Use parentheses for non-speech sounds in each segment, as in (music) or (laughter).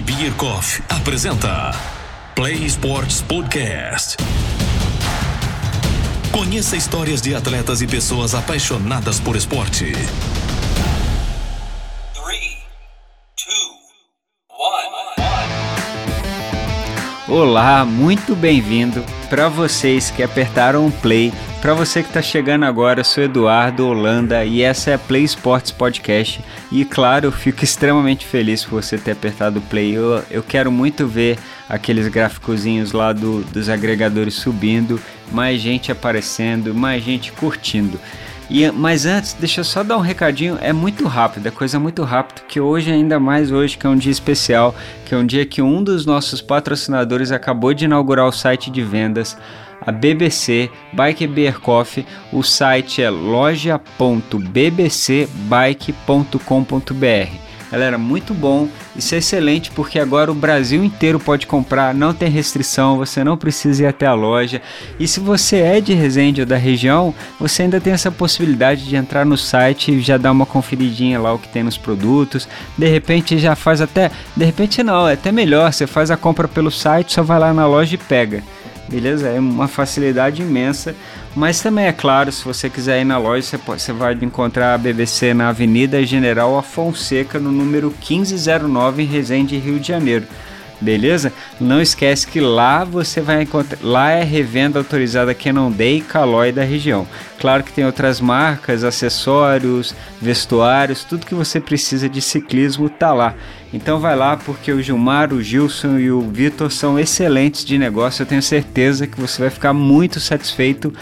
Beer Coffee apresenta Play Sports Podcast. Conheça histórias de atletas e pessoas apaixonadas por esporte. Olá, muito bem-vindo. Para vocês que apertaram o play, para você que está chegando agora, eu sou Eduardo Holanda e essa é a Play Sports Podcast. E claro, eu fico (laughs) extremamente feliz por você ter apertado o play. Eu, eu quero muito ver aqueles gráficozinhos lá do, dos agregadores subindo, mais gente aparecendo, mais gente curtindo. E, mas antes, deixa eu só dar um recadinho, é muito rápido, é coisa muito rápida, que hoje, ainda mais hoje, que é um dia especial, que é um dia que um dos nossos patrocinadores acabou de inaugurar o site de vendas, a BBC Bike Beer Coffee. O site é loja.bbcbike.com.br. Galera, muito bom. Isso é excelente porque agora o Brasil inteiro pode comprar, não tem restrição, você não precisa ir até a loja. E se você é de Resende ou da região, você ainda tem essa possibilidade de entrar no site e já dar uma conferidinha lá o que tem nos produtos. De repente já faz até, de repente não, é até melhor, você faz a compra pelo site, só vai lá na loja e pega beleza? É uma facilidade imensa. Mas também é claro, se você quiser ir na loja, você, pode, você vai encontrar a BBC na Avenida General Afonseca, no número 1509, em Resende, Rio de Janeiro beleza? Não esquece que lá você vai encontrar, lá é revenda autorizada Day e Caloi da região. Claro que tem outras marcas, acessórios, vestuários, tudo que você precisa de ciclismo tá lá. Então vai lá porque o Gilmar, o Gilson e o Vitor são excelentes de negócio. Eu tenho certeza que você vai ficar muito satisfeito,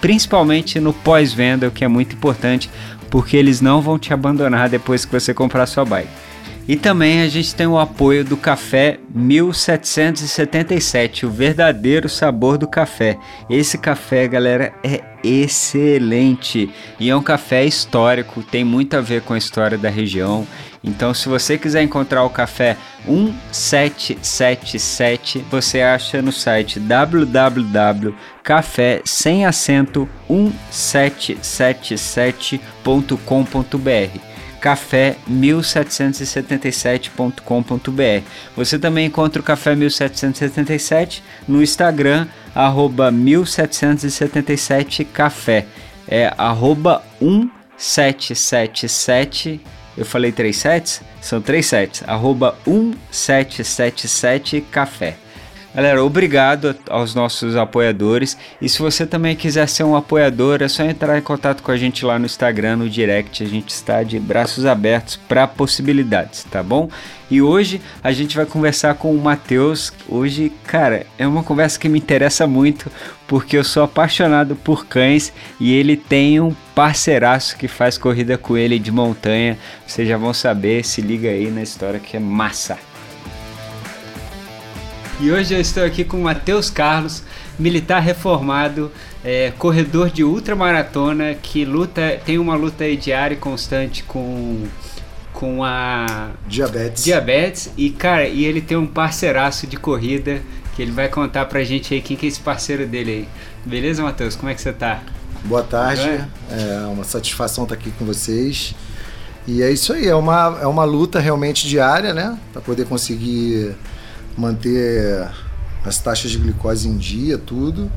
principalmente no pós-venda, o que é muito importante, porque eles não vão te abandonar depois que você comprar sua bike. E também a gente tem o apoio do Café 1777, o verdadeiro sabor do café. Esse café, galera, é excelente e é um café histórico, tem muito a ver com a história da região. Então, se você quiser encontrar o café 1777, você acha no site www.café sem acento 1777.com.br café1777.com.br. Você também encontra o Café 1777 no Instagram, arroba 1777café. É arroba 1777. Eu falei três sets? São três sets. Arroba 1777 café. Galera, obrigado aos nossos apoiadores. E se você também quiser ser um apoiador, é só entrar em contato com a gente lá no Instagram, no direct. A gente está de braços abertos para possibilidades, tá bom? E hoje a gente vai conversar com o Matheus. Hoje, cara, é uma conversa que me interessa muito porque eu sou apaixonado por cães e ele tem um parceiraço que faz corrida com ele de montanha. Vocês já vão saber, se liga aí na história que é massa. E hoje eu estou aqui com o Matheus Carlos, militar reformado, é, corredor de ultramaratona, que luta, tem uma luta diária e constante com com a diabetes. Diabetes e cara, e ele tem um parceiraço de corrida que ele vai contar pra gente aí quem que é esse parceiro dele aí. Beleza, Matheus? Como é que você tá? Boa tarde. É? é uma satisfação estar aqui com vocês. E é isso aí, é uma, é uma luta realmente diária, né? Para poder conseguir manter as taxas de glicose em dia, tudo.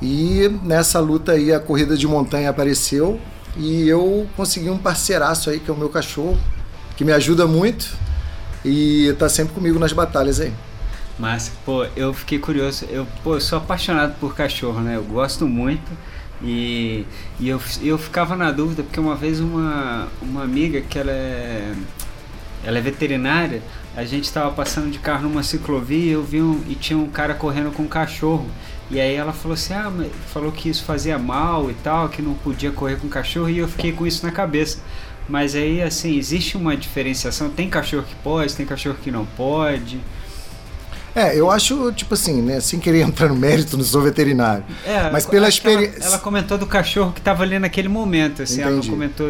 E nessa luta aí a corrida de montanha apareceu e eu consegui um parceiraço aí que é o meu cachorro, que me ajuda muito e tá sempre comigo nas batalhas aí. Mas, pô, eu fiquei curioso. Eu, pô, eu sou apaixonado por cachorro, né? Eu gosto muito. E, e eu, eu ficava na dúvida, porque uma vez uma, uma amiga que ela é, ela é veterinária, a gente estava passando de carro numa ciclovia eu vi um, e tinha um cara correndo com um cachorro. E aí ela falou assim, ah, falou que isso fazia mal e tal, que não podia correr com cachorro, e eu fiquei com isso na cabeça. Mas aí, assim, existe uma diferenciação? Tem cachorro que pode, tem cachorro que não pode? É, eu acho, tipo assim, né, sem querer entrar no mérito, não sou veterinário. É, mas pela experiência. Ela, ela, comentou do cachorro que estava ali naquele momento, assim, Entendi. ela não comentou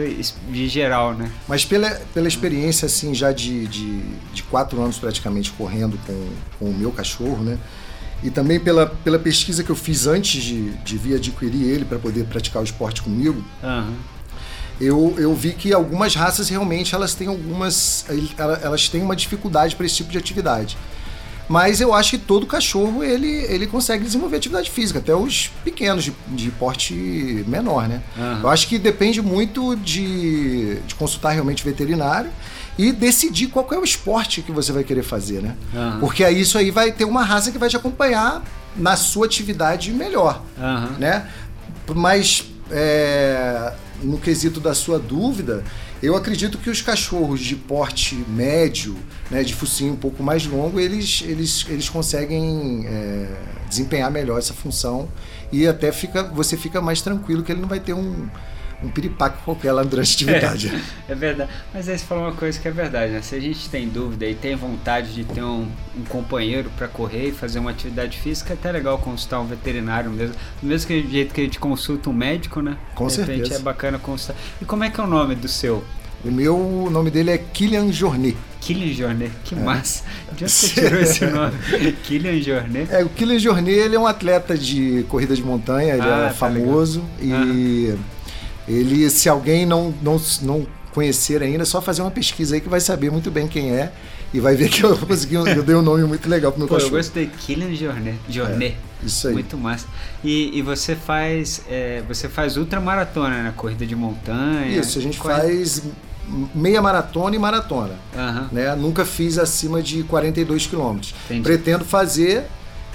de geral, né? Mas pela, pela experiência, assim, já de, de, de quatro anos praticamente correndo com, com o meu cachorro, né? E também pela, pela pesquisa que eu fiz antes de, de vir adquirir ele para poder praticar o esporte comigo. Uhum. eu, eu vi que algumas raças realmente elas têm algumas. Elas têm uma dificuldade para esse tipo de atividade. Mas eu acho que todo cachorro ele, ele consegue desenvolver atividade física, até os pequenos de, de porte menor, né? Uhum. Eu acho que depende muito de, de consultar realmente veterinário e decidir qual é o esporte que você vai querer fazer, né? Uhum. Porque aí isso aí vai ter uma raça que vai te acompanhar na sua atividade melhor, uhum. né? Mas é, no quesito da sua dúvida, eu acredito que os cachorros de porte médio, né, de focinho um pouco mais longo, eles, eles, eles conseguem é, desempenhar melhor essa função e até fica, você fica mais tranquilo que ele não vai ter um, um piripaque qualquer lá durante a atividade. É, é, verdade. Mas aí você falou uma coisa que é verdade, né? Se a gente tem dúvida e tem vontade de ter um, um companheiro para correr e fazer uma atividade física, é até legal consultar um veterinário mesmo. Do mesmo que, jeito que a gente consulta um médico, né? Com De certeza. é bacana consultar. E como é que é o nome do seu? O meu o nome dele é Kilian Jornet. Kilian Jornet, que é. massa. De onde você tirou esse nome? (laughs) Kilian Jornet? É, o Kilian Jornet ele é um atleta de corrida de montanha, ele ah, é tá famoso legal. e ele, se alguém não, não, não conhecer ainda, é só fazer uma pesquisa aí que vai saber muito bem quem é e vai ver que eu (laughs) consegui, eu dei um nome muito legal pro meu Pô, cachorro. Eu gostei, Kilian Jornet. Jornet. É, isso aí. Muito massa. E, e você faz é, você faz ultramaratona, né? Corrida de montanha. Isso, a gente Qual faz meia maratona e maratona. Uhum. Né? Nunca fiz acima de 42 quilômetros. Pretendo fazer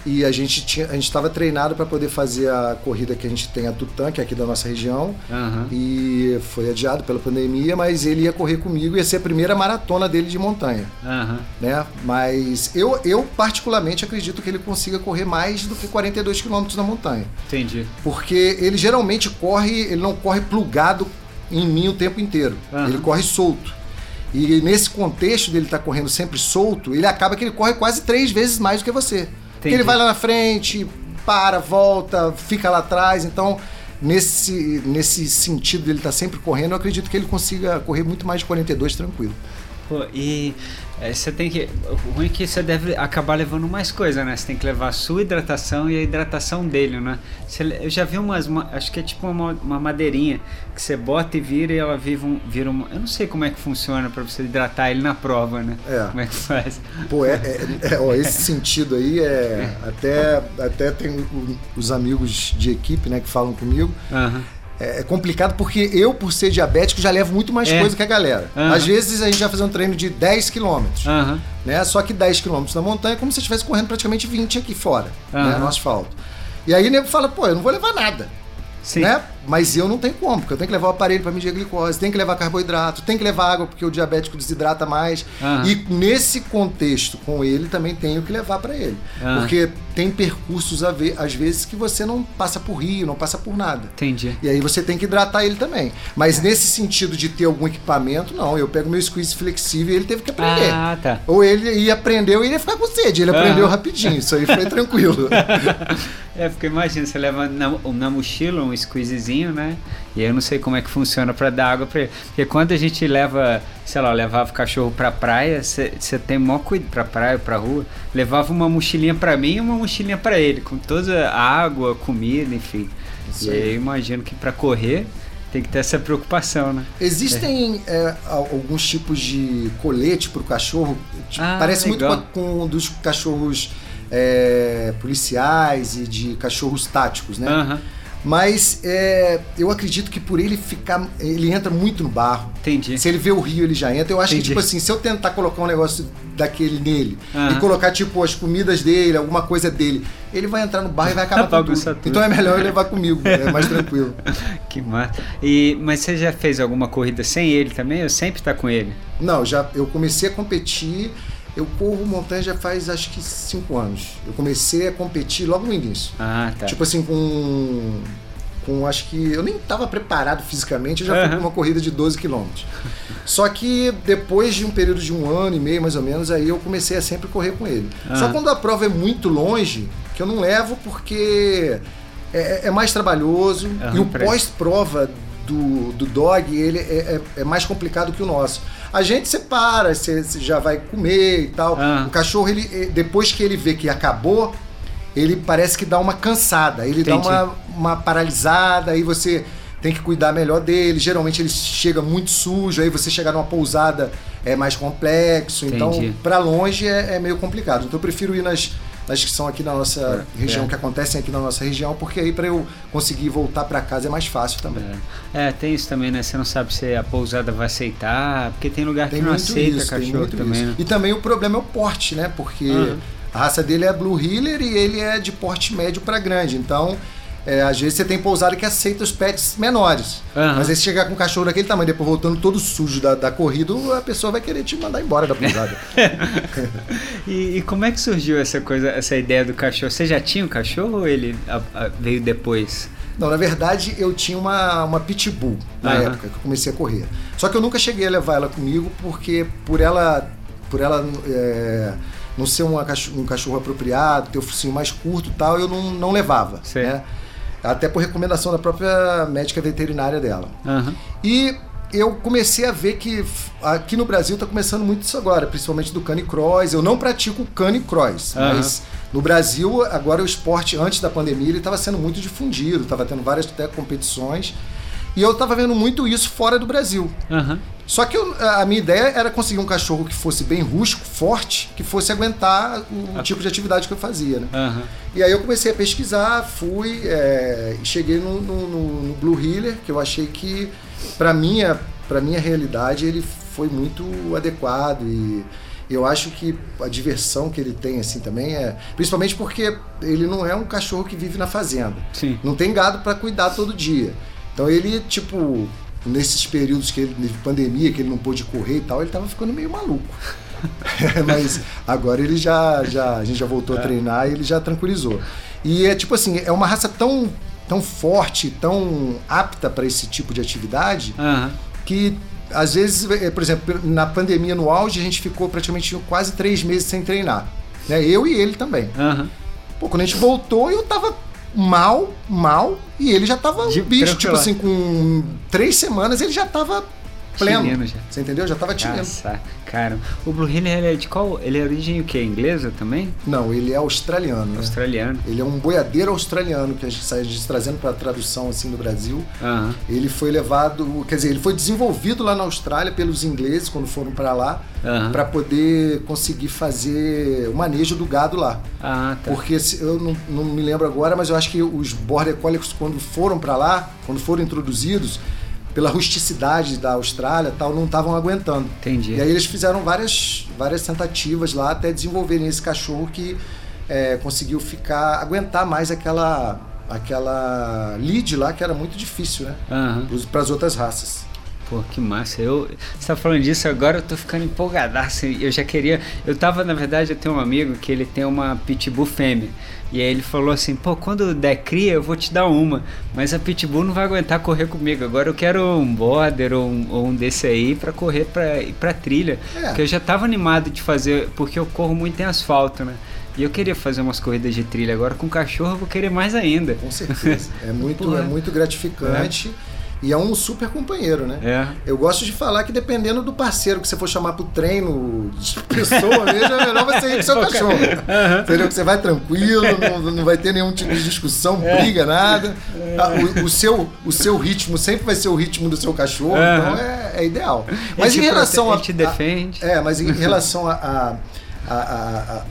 e a gente tinha, a gente estava treinado para poder fazer a corrida que a gente tem a Tutã, que é aqui da nossa região, uhum. e foi adiado pela pandemia, mas ele ia correr comigo, ia ser a primeira maratona dele de montanha, uhum. né? Mas eu, eu particularmente acredito que ele consiga correr mais do que 42 quilômetros na montanha. Entendi. Porque ele geralmente corre, ele não corre plugado em mim o tempo inteiro, uhum. ele corre solto. E nesse contexto dele estar tá correndo sempre solto, ele acaba que ele corre quase três vezes mais do que você. Porque ele vai lá na frente, para, volta, fica lá atrás. Então, nesse, nesse sentido dele estar tá sempre correndo, eu acredito que ele consiga correr muito mais de 42 tranquilo. Pô, e é, você tem que. O ruim é que você deve acabar levando mais coisa, né? Você tem que levar a sua hidratação e a hidratação dele, né? Você, eu já vi umas. Uma, acho que é tipo uma, uma madeirinha que você bota e vira e ela vira, um, vira uma. Eu não sei como é que funciona para você hidratar ele na prova, né? É. Como é que faz? Pô, é, é, é ó, esse sentido aí é. (laughs) Até, até tem os amigos de equipe, né, que falam comigo. Aham. Uhum é, é complicado porque eu, por ser diabético, já levo muito mais é. coisa que a galera. Uhum. Às vezes a gente vai fazer um treino de 10 quilômetros. Uhum. Né? Só que 10 quilômetros na montanha é como se estivesse correndo praticamente 20 aqui fora, uhum. né? no asfalto. E aí o nego fala, pô, eu não vou levar nada. Sim. Né? Mas eu não tenho como, porque eu tenho que levar o aparelho para medir a glicose, tenho que levar carboidrato, tenho que levar água, porque o diabético desidrata mais. Uhum. E nesse contexto, com ele, também tenho que levar para ele. Uhum. Porque tem percursos, às vezes, que você não passa por rio, não passa por nada. Entendi. E aí você tem que hidratar ele também. Mas nesse sentido de ter algum equipamento, não. Eu pego meu squeeze flexível e ele teve que aprender. Ah, tá. Ou ele ia aprender ou ele ia ficar com sede. Ele uhum. aprendeu rapidinho, isso aí foi (laughs) tranquilo. é, porque imagina, você leva na, na mochila um squeezezinho, né? E eu não sei como é que funciona para dar água para ele. Porque quando a gente leva, sei lá, levava o cachorro pra praia, você tem maior cuidado pra praia, pra rua. Levava uma mochilinha para mim e uma mochilinha para ele, com toda a água, comida, enfim. Isso e aí eu imagino que para correr tem que ter essa preocupação, né? Existem é. É, alguns tipos de colete para o cachorro. Tipo, ah, parece legal. muito com, um dos cachorros é, policiais e de cachorros táticos, né? Uhum. Mas é, eu acredito que por ele ficar. Ele entra muito no barro. Entendi. Se ele vê o rio, ele já entra. Eu acho Entendi. que, tipo assim, se eu tentar colocar um negócio daquele nele uhum. e colocar, tipo, as comidas dele, alguma coisa dele, ele vai entrar no barro e vai acabar com tudo. tudo. Então é melhor eu levar comigo, é mais tranquilo. (laughs) que massa. E, mas você já fez alguma corrida sem ele também ou sempre está com ele? Não, já eu comecei a competir eu corro montanha já faz acho que cinco anos. Eu comecei a competir logo no início. Ah, tá. Tipo assim, com. Com acho que. Eu nem estava preparado fisicamente, eu já uhum. fui uma corrida de 12 quilômetros. Só que depois de um período de um ano e meio, mais ou menos, aí eu comecei a sempre correr com ele. Uhum. Só quando a prova é muito longe, que eu não levo porque é, é mais trabalhoso. Uhum, e o pós-prova do, do dog, ele é, é, é mais complicado que o nosso. A gente separa, você já vai comer e tal. Ah. O cachorro, ele, eh, depois que ele vê que acabou, ele parece que dá uma cansada, ele Entendi. dá uma, uma paralisada, aí você tem que cuidar melhor dele. Geralmente ele chega muito sujo, aí você chegar numa pousada é mais complexo. Então, Entendi. para longe é, é meio complicado. Então eu prefiro ir nas, nas que são aqui na nossa região, é. que acontecem aqui na nossa região, porque aí para eu conseguir voltar para casa é mais fácil também. É. É, tem isso também, né? Você não sabe se a pousada vai aceitar, porque tem lugar Tem que não aceita isso, cachorro também, né? E também o problema é o porte, né? Porque Aham. a raça dele é Blue Heeler e ele é de porte médio para grande. Então, é, às vezes você tem pousada que aceita os pets menores. Aham. Mas aí se chegar com um cachorro daquele tamanho, depois voltando todo sujo da, da corrida, a pessoa vai querer te mandar embora da pousada. (laughs) E, e como é que surgiu essa coisa, essa ideia do cachorro? Você já tinha um cachorro ou ele a- a- veio depois? Não, na verdade eu tinha uma, uma pitbull na Aham. época que eu comecei a correr. Só que eu nunca cheguei a levar ela comigo porque por ela por ela é, não ser uma um cachorro apropriado, ter o focinho mais curto e tal, eu não, não levava. Né? Até por recomendação da própria médica veterinária dela. Aham. E eu comecei a ver que aqui no Brasil está começando muito isso agora, principalmente do canicross. Eu não pratico canicross, Aham. mas no Brasil agora o esporte antes da pandemia ele estava sendo muito difundido, estava tendo várias até competições. E eu estava vendo muito isso fora do Brasil. Aham. Só que eu- a minha ideia era conseguir um cachorro que fosse bem rústico, forte, que fosse aguentar o tipo de atividade que eu fazia, né? Aham. E aí eu comecei a pesquisar, fui é, e cheguei no, no- no- no Blue Healer, que eu achei que para minha para minha realidade ele foi muito adequado e eu acho que a diversão que ele tem assim também é, principalmente porque ele não é um cachorro que vive na fazenda. Sim. Não tem gado para cuidar todo dia. Então ele tipo nesses períodos que ele de pandemia que ele não pôde correr e tal, ele tava ficando meio maluco. (laughs) Mas agora ele já, já a gente já voltou a treinar e ele já tranquilizou. E é tipo assim, é uma raça tão tão forte, tão apta para esse tipo de atividade Aham. que às vezes, eh, por exemplo, na pandemia no auge a gente ficou praticamente quase três meses sem treinar. Né? Eu e ele também. Aham. Pô, quando a gente voltou, eu tava mal, mal, e ele já tava um bicho, tipo assim, com três semanas ele já tava pleno. Chileno já. Você entendeu? Já tava tirando. Nossa, cara. O Blue Heeler, ele é de qual? Ele é origem o quê? Inglesa também? Não, ele é australiano. né? Australiano. Ele é um boiadeiro australiano que a gente sai trazendo para tradução assim no Brasil. Ele foi levado, quer dizer, ele foi desenvolvido lá na Austrália pelos ingleses quando foram para lá, para poder conseguir fazer o manejo do gado lá. Ah, tá. Porque eu não, não me lembro agora, mas eu acho que os Border Collies, quando foram para lá, quando foram introduzidos, pela rusticidade da Austrália tal, não estavam aguentando. Entendi. E aí eles fizeram várias, várias tentativas lá até desenvolverem esse cachorro que é, conseguiu ficar, aguentar mais aquela, aquela lead lá, que era muito difícil, né? Aham. Para as outras raças. Pô, que massa. Eu, você tá falando disso agora, eu tô ficando empolgadaço. Eu já queria. Eu tava, na verdade, eu tenho um amigo que ele tem uma pitbull fêmea. E aí ele falou assim: pô, quando der cria, eu vou te dar uma. Mas a pitbull não vai aguentar correr comigo. Agora eu quero um border ou um, ou um desse aí pra correr pra, pra trilha. É. Porque eu já tava animado de fazer, porque eu corro muito em asfalto, né? E eu queria fazer umas corridas de trilha. Agora com cachorro eu vou querer mais ainda. Com certeza. (laughs) É muito, Porra. é muito gratificante. E é um super companheiro, né? É. Eu gosto de falar que dependendo do parceiro que você for chamar pro treino de pessoa mesmo, é melhor você ir com seu (laughs) cachorro. Entendeu? Que você vai tranquilo, não, não vai ter nenhum tipo de discussão, É. briga, nada. Ah, O, o seu, o seu ritmo sempre vai ser o ritmo do seu cachorro, Aham. então é, é ideal. Mas em relação prote- a. ele te defende. a- é, mas em relação a. a- a-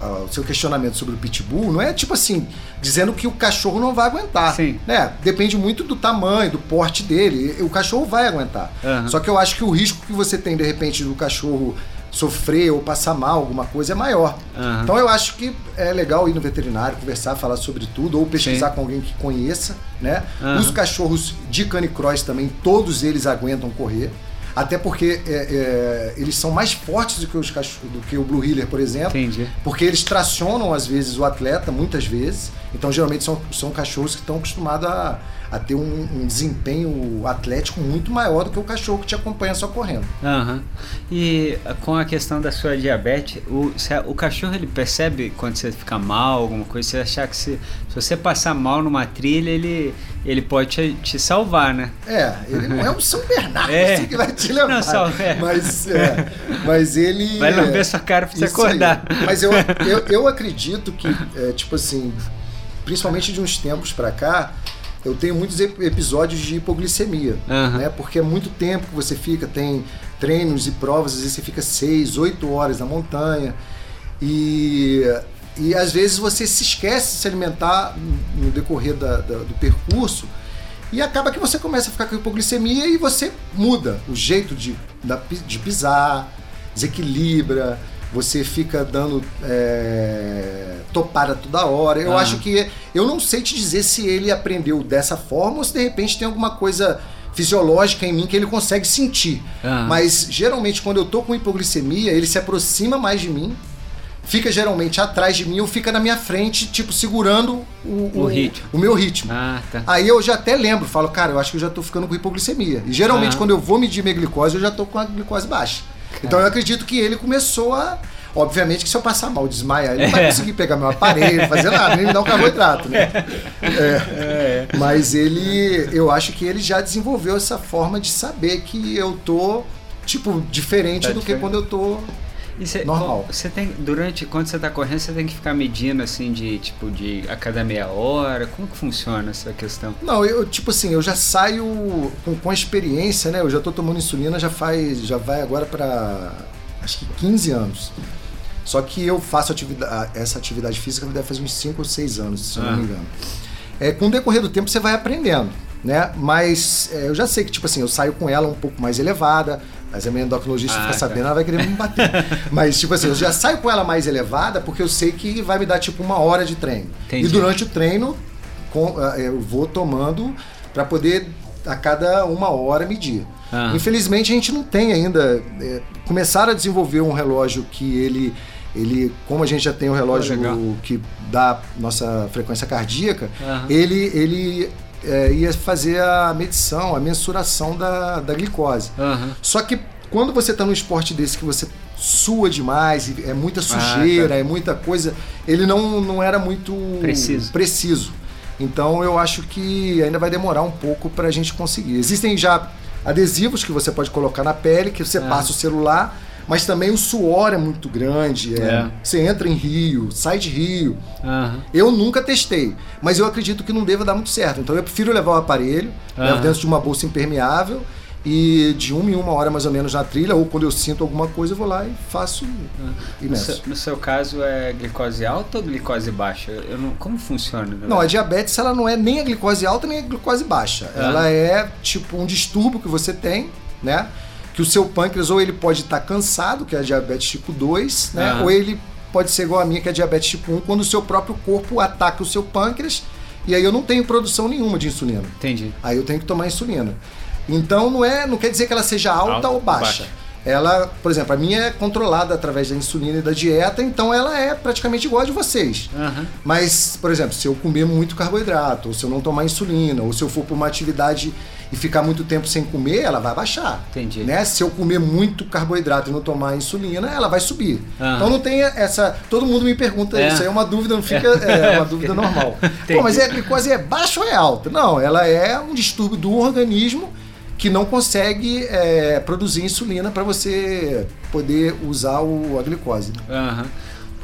a- o- seu questionamento sobre o pitbull não é tipo assim dizendo que o cachorro não vai aguentar Sim. né depende muito do tamanho do porte dele o cachorro vai aguentar Aham. só que eu acho que o risco que você tem de repente do cachorro sofrer ou passar mal alguma coisa é maior Aham. então eu acho que é legal ir no veterinário conversar falar sobre tudo ou pesquisar Sim. com alguém que conheça né Aham. os cachorros de canicross também todos eles aguentam correr até porque é, é, eles são mais fortes do que, os do que o Blue Heeler, por exemplo. Entendi. Porque eles tracionam, às vezes, o atleta, muitas vezes. Então, geralmente, são, são cachorros que estão acostumados a, a ter um, um desempenho atlético muito maior do que o cachorro que te acompanha só correndo. Aham. E ah, com a questão da sua diabetes, o, o cachorro ele percebe quando você fica mal, alguma coisa, você achar que se, se você passar mal numa trilha, ele, ele pode te, te salvar, né? É, ele não é um São Bernardo (laughs) É. assim, que vai te levar. Não, só- é. Mas, é, mas ele. Vai lamber sua cara pra você acordar. aí. Mas eu, (laughs) eu, eu acredito que, é, tipo assim, principalmente de uns tempos pra cá, eu tenho muitos ep- episódios de hipoglicemia, Aham. né? Porque é muito tempo que você fica, tem treinos e provas, às vezes você fica seis, oito horas na montanha e, e às vezes você se esquece de se alimentar no decorrer da- da- do percurso e acaba que você começa a ficar com hipoglicemia e você muda o jeito de, de pisar, desequilibra, você fica dando é, topada toda hora. Eu Ah. acho que. Eu não sei te dizer se ele aprendeu dessa forma ou se de repente tem alguma coisa fisiológica em mim que ele consegue sentir. Ah. Mas geralmente quando eu tô com hipoglicemia, ele se aproxima mais de mim. Fica geralmente atrás de mim ou fica na minha frente, tipo, segurando o, O ritmo. o meu ritmo. Ah, tá. Aí eu já até lembro, falo, cara, eu acho que eu já tô ficando com hipoglicemia. E geralmente Ah. quando eu vou medir minha glicose, eu já tô com a glicose baixa. Então eu acredito que ele começou a. Obviamente que se eu passar mal, desmaiar, ele não vai É. conseguir pegar meu aparelho, fazer nada, nem me dar um carboidrato, né? É. Mas ele. Eu acho que ele já desenvolveu essa forma de saber que eu tô, tipo, diferente Tá do diferente. que quando eu tô. Cê, Normal. Você tem durante quando você tá correndo, você tem que ficar medindo assim de tipo de a cada meia hora. Como que funciona essa questão? Não, eu, tipo assim, eu já saio com, com a experiência, né? Eu já tô tomando insulina já faz. Já vai agora pra. acho que 15 anos. Só que eu faço atividade, essa atividade física deve fazer uns 5 ou 6 anos, se Ah. não me engano. É, com o decorrer do tempo você vai aprendendo, né? Mas é, eu já sei que, tipo assim, eu saio com ela um pouco mais elevada, mas a minha endocrinologista Ah, fica tá. sabendo, ela vai querer me bater. (laughs) mas, tipo assim, eu já saio com ela mais elevada porque eu sei que vai me dar, tipo, uma hora de treino. Entendi. E durante o treino, com- ah, eu vou tomando para poder, a cada uma hora, medir. Ah. Infelizmente, a gente não tem ainda. é, começaram a desenvolver um relógio que ele. Ele, como a gente já tem o relógio que dá nossa frequência cardíaca, Aham. ele, ele é, ia fazer a medição, a mensuração da, da glicose. Aham. Só que quando você está num esporte desse que você sua demais, é muita sujeira, tá. é muita coisa, ele não, não era muito Preciso. preciso. Então eu acho que ainda vai demorar um pouco para a gente conseguir. Existem já adesivos que você pode colocar na pele, que você Ah. passa o celular, mas também o suor é muito grande. é. É. Você entra em rio, sai de rio. Aham. Eu nunca testei, mas eu acredito que não deva dar muito certo. Então eu prefiro levar o aparelho, Aham. levo dentro de uma bolsa impermeável e de uma em uma hora mais ou menos na trilha, ou quando eu sinto alguma coisa, eu vou lá e faço e No, seu, no seu caso é glicose alta ou glicose baixa? Eu não, como funciona? né? Não, a diabetes ela não é nem a glicose alta nem a glicose baixa. Ah. Ela é tipo um distúrbio que você tem, né? Que o seu pâncreas ou ele pode estar cansado, que é a diabetes tipo 2, né? Ah. Ou ele pode ser igual a minha, que é a diabetes tipo 1, quando o seu próprio corpo ataca o seu pâncreas e aí eu não tenho produção nenhuma de insulina. Entendi. Aí eu tenho que tomar insulina. Então não é, não quer dizer que ela seja alta, Alta ou ou baixa. Ela, por exemplo, a minha é controlada através da insulina e da dieta, então ela é praticamente igual a de vocês. Aham. Mas, por exemplo, se eu comer muito carboidrato, ou se eu não tomar insulina, ou se eu for para uma atividade e ficar muito tempo sem comer, ela vai baixar. Entendi. Né? Se eu comer muito carboidrato e não tomar insulina, ela vai subir. Aham. Então não tem essa. Todo mundo me pergunta É. isso, aí é uma dúvida, não fica. (laughs) É, uma dúvida normal. (laughs) Pô, mas é, a glicose é baixa ou é alta? Não, ela é um distúrbio do organismo que não consegue é, produzir insulina para você poder usar o, a glicose. Aham.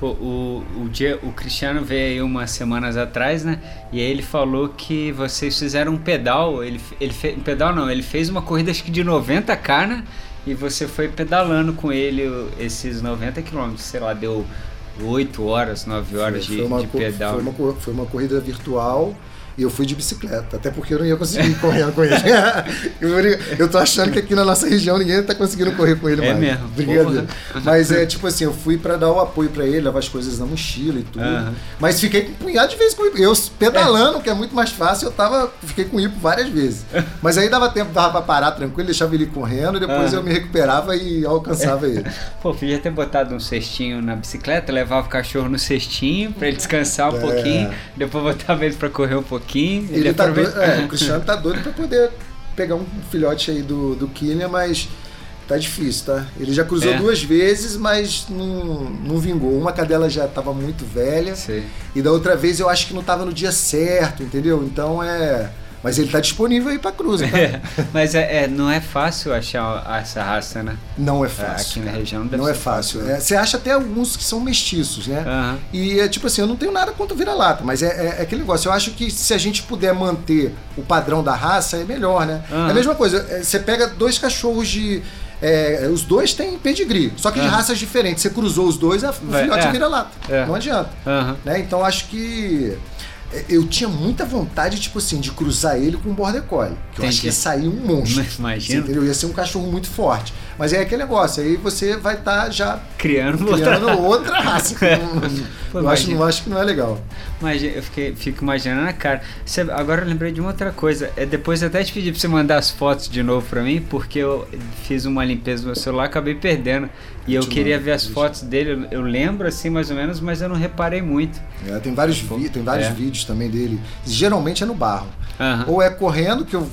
Pô, o, o, dia, o Cristiano veio aí umas semanas atrás, né? E aí ele falou que vocês fizeram um pedal. Ele, ele fez. Um pedal não, ele fez uma corrida acho que de 90k, né? E você foi pedalando com ele esses 90 quilômetros. Sei lá, deu 8 horas, 9 horas de, foi, uma, de pedal. Foi uma, foi uma corrida virtual e eu fui de bicicleta, até porque eu não ia conseguir (laughs) ir correndo com ele. (laughs) eu, tô achando que aqui na nossa região ninguém tá conseguindo correr com ele É mais. mesmo, Brincadeira. Mas é tipo assim, eu fui pra dar o apoio pra ele, levar as coisas na mochila e tudo. Aham. Mas fiquei com um punhado de vezes com. Eu pedalando, que é muito mais fácil, eu tava, fiquei com hipo várias vezes. (laughs) Mas aí dava tempo, dava pra parar tranquilo, deixava ele correndo, e depois Aham. eu me recuperava e alcançava ele. Pô, podia ter botado um cestinho na bicicleta, levava o cachorro no cestinho pra ele descansar um É. pouquinho, depois botava ele pra correr um pouquinho. Ele tá aproveita- doido, é, o (laughs) Cristiano tá doido pra poder pegar um filhote aí do, do Killian, mas tá difícil, tá? Ele já cruzou É. duas vezes, mas não, não vingou. Uma cadela já tava muito velha Sei. e da outra vez eu acho que não tava no dia certo, entendeu? Então é. Mas ele tá disponível aí pra cruza, tá? É, mas é, é, não é fácil achar essa raça, né? Não é fácil. Aqui na região não deve Não é fácil. fácil. É, você acha até alguns que são mestiços, né? Aham. E é tipo assim, eu não tenho nada contra vira-lata, mas é, é- é aquele negócio. Eu acho que se a gente puder manter o padrão da raça, é melhor, né? Aham. É a mesma coisa, é, você pega dois cachorros de. é, os dois têm pedigree, só que de Aham. raças diferentes. Você cruzou os dois, o filhote é. vira-lata. É. Não adianta. Aham. né? Então acho que é, eu tinha muita vontade, tipo assim, de cruzar ele com um border collie. Que eu acho Entendi. que ia sair um monstro. (laughs) Imagina. Entendeu? Ia ser um cachorro muito forte. Mas é aquele negócio, aí você vai estar já Criando, criando outra. outra (laughs) raça. (laughs) Pô, eu acho, não acho que não é legal. Imagina, eu fiquei, fico imaginando a cara. Você- agora eu lembrei de uma outra coisa. É, depois eu até te pedi pra você mandar as fotos de novo pra mim, porque eu fiz uma limpeza no meu celular e acabei perdendo. E eu te queria ver as fotos dele. Eu, eu lembro assim mais ou menos, mas eu não reparei muito. É, tem vários, vi- tem vários É. vídeos também dele. Geralmente é no barro. Aham. Ou é correndo, que eu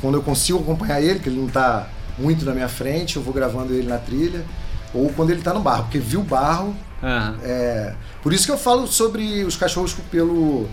quando eu consigo acompanhar ele, que ele não tá muito na minha frente, eu vou gravando ele na trilha. Ou quando ele tá no barro, porque viu barro. Aham. É, por isso que eu falo sobre os cachorros com pelo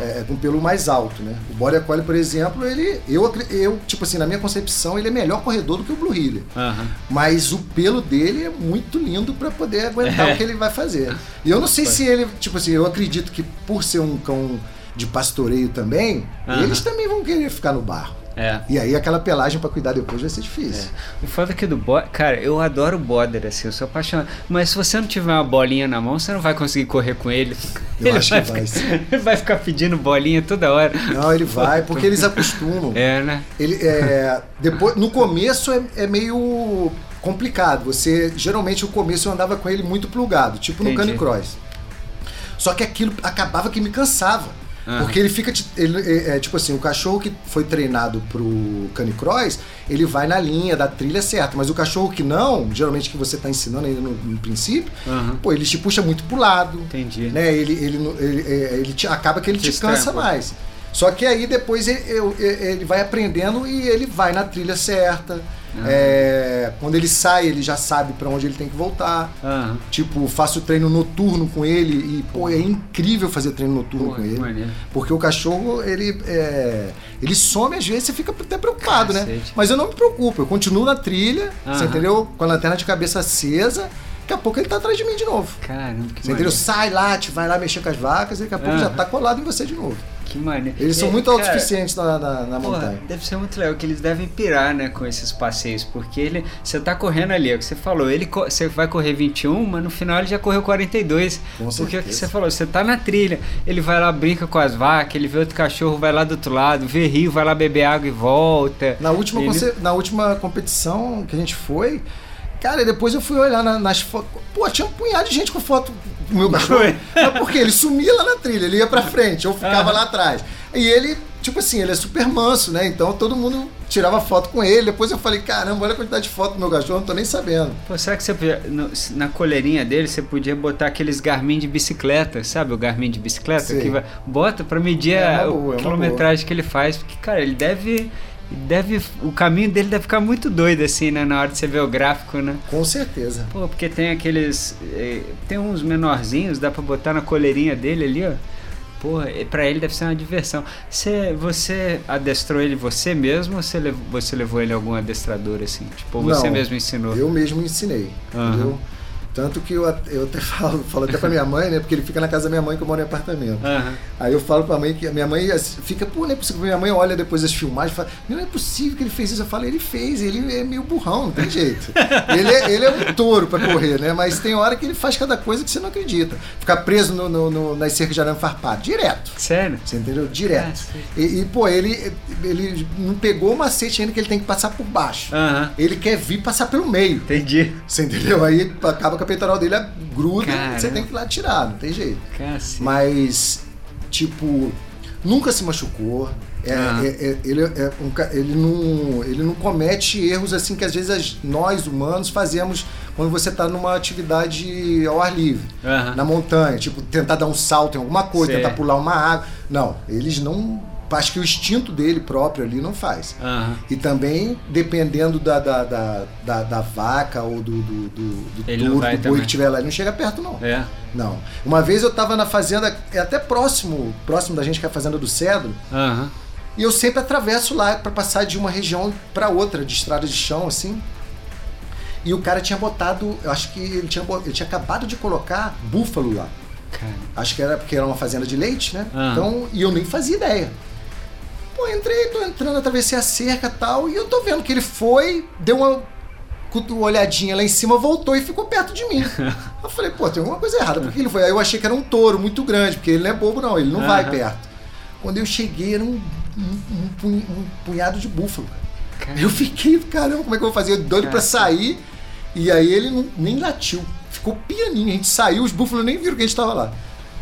é, com pelo mais alto, né? O Border Collie, por exemplo, ele eu, eu tipo assim, na minha concepção, ele é melhor corredor do que o Blue Heeler. Aham. Mas o pelo dele é muito lindo pra poder aguentar (laughs) É. o que ele vai fazer. E eu não sei se ele, tipo assim, eu acredito que por ser um cão de pastoreio também, Aham. eles também vão querer ficar no barro. É. E aí aquela pelagem pra cuidar depois vai ser difícil. O foda é que do Border, cara, eu adoro o Border, assim, eu sou apaixonado. Mas se você não tiver uma bolinha na mão, você não vai conseguir correr com ele. Eu ele acho vai que vai ficar, (laughs) vai ficar pedindo bolinha toda hora. Não, ele vai, porque eles acostumam. É, né? Ele é depois no começo é, é meio complicado. Você geralmente o começo eu andava com ele muito plugado, tipo no Entendi. Canicross. Só que aquilo acabava que me cansava. Ah. Porque ele fica. Ele, é, é, tipo assim, o cachorro que foi treinado pro Canicross, ele vai na linha da trilha certa. Mas o cachorro que não, geralmente que você tá ensinando ainda no, no princípio, Aham. pô, ele te puxa muito pro lado Entendi. né? Ele, ele, não- ele, é, ele te- acaba que ele Te te cansa pô. mais. Só que aí depois ele, ele vai aprendendo e ele vai na trilha certa. Ah. É, quando ele sai, ele já sabe pra onde ele tem que voltar. Aham. Tipo, faço treino noturno com ele e, pô, é incrível fazer treino noturno Pô, com ele. maneiro. Porque o cachorro, ele, é, ele some às vezes, você fica até preocupado, né? Cacete. Mas eu não me preocupo, eu continuo na trilha, você Aham. entendeu? Com a lanterna de cabeça acesa, daqui a pouco ele tá atrás de mim de novo. Caramba, que Você entendeu? Sai lá, te vai lá mexer com as vacas e daqui a pouco já tá colado em você de novo. Que maneiro. Eles são muito cara, autossuficientes na, na, na Porra, montanha. deve ser muito legal que eles devem pirar, né, com esses passeios, porque ele, você tá correndo ali, é o que você falou, ele você vai correr 21, mas no final ele já correu 42. Com porque é o que você falou, você tá na trilha, ele vai lá brinca com as vacas, ele vê outro cachorro, vai lá do outro lado, vê rio, vai lá beber água e volta. Na última, Ele- na última competição que a gente foi, cara, depois eu fui olhar na- nas fotos. Pô, tinha um punhado de gente com foto do meu cachorro. Mas porque ele sumia lá na trilha, ele ia pra frente, eu ficava Aham. lá atrás. E ele, tipo assim, ele é super manso, né? Então todo mundo tirava foto com ele. Depois eu falei, caramba, olha a quantidade de foto do meu cachorro, não tô nem sabendo. Pô, será que você podia, no- na coleirinha dele você podia botar aqueles Garmin de bicicleta, sabe? O Garmin de bicicleta Sei. que vai, bota pra medir É uma a, boa, é quilometragem que ele faz, porque cara, ele deve deve o caminho dele deve ficar muito doido assim, né, na hora de você ver o gráfico, né? Com certeza. Pô, porque tem aqueles eh, tem uns menorzinhos, dá pra botar na coleirinha dele ali, ó. Porra, e pra ele deve ser uma diversão. Você, você adestrou ele você mesmo ou você levou, você levou ele a algum adestrador assim? Tipo, você Não, mesmo ensinou? Eu mesmo ensinei, Aham. entendeu? Tanto que eu, eu até (laughs) falo, falo até pra minha mãe, né? Porque ele fica na casa da minha mãe que eu moro em apartamento. Aham. Aí eu falo pra mãe que a minha mãe assim, fica, pô, não é possível. Minha mãe olha depois as filmagens e fala, não é possível que ele fez isso. Eu falo, ele fez, ele é meio burrão, não tem jeito. (laughs) ele, é, ele é um touro pra correr, né? Mas tem hora que ele faz cada coisa que você não acredita. Ficar preso no, no, no, nas cercas de arame farpado, direto. Sério? Você entendeu? Direto. Cacete. E, e, pô, ele, ele não pegou o macete ainda que ele tem que passar por baixo. Aham. Ele quer vir passar pelo meio. Entendi. Você entendeu? Aí acaba a peitoral dele gruda Caramba. e você tem que ir lá tirar, não tem jeito. Cacete. Mas, tipo, nunca se machucou. É, Aham. é- é- ele, é um ca- ele, não, ele não comete erros assim que às vezes nós humanos fazemos quando você está numa atividade ao ar livre, Aham. na montanha, tipo tentar dar um salto em alguma coisa, Sei. tentar pular uma água. Não, eles não. Acho que o instinto dele próprio ali não faz. Aham. E também, dependendo da, da, da, da, da vaca ou do, do, do, do touro, do boi também. que tiver lá, ele não chega perto, não. É. Não. Uma vez eu tava na fazenda, é até próximo, próximo da gente que é a fazenda do Cedro, Aham. E eu sempre atravesso lá para passar de uma região para outra, de estrada de chão, assim. E o cara tinha botado, eu acho que ele tinha, ele tinha acabado de colocar búfalo lá. Cara. Acho que era porque era uma fazenda de leite, né? Então, e eu nem fazia ideia. Pô, entrei, tô entrando, atravessei a cerca e tal, e eu tô vendo que ele foi, deu uma olhadinha lá em cima, voltou e ficou perto de mim. (laughs) eu falei, pô, tem alguma coisa errada, porque ele foi. Aí eu achei que era um touro muito grande, porque ele não é bobo, não, ele não vai Aham. perto. Quando eu cheguei, era um, um- um punhado de búfalo, cara. Cara. Eu fiquei, caramba, como é que eu vou fazer? Eu doido pra Cara. sair. E aí ele não- nem latiu. Ficou pianinho. A gente saiu, os búfalos nem viram que a gente tava lá.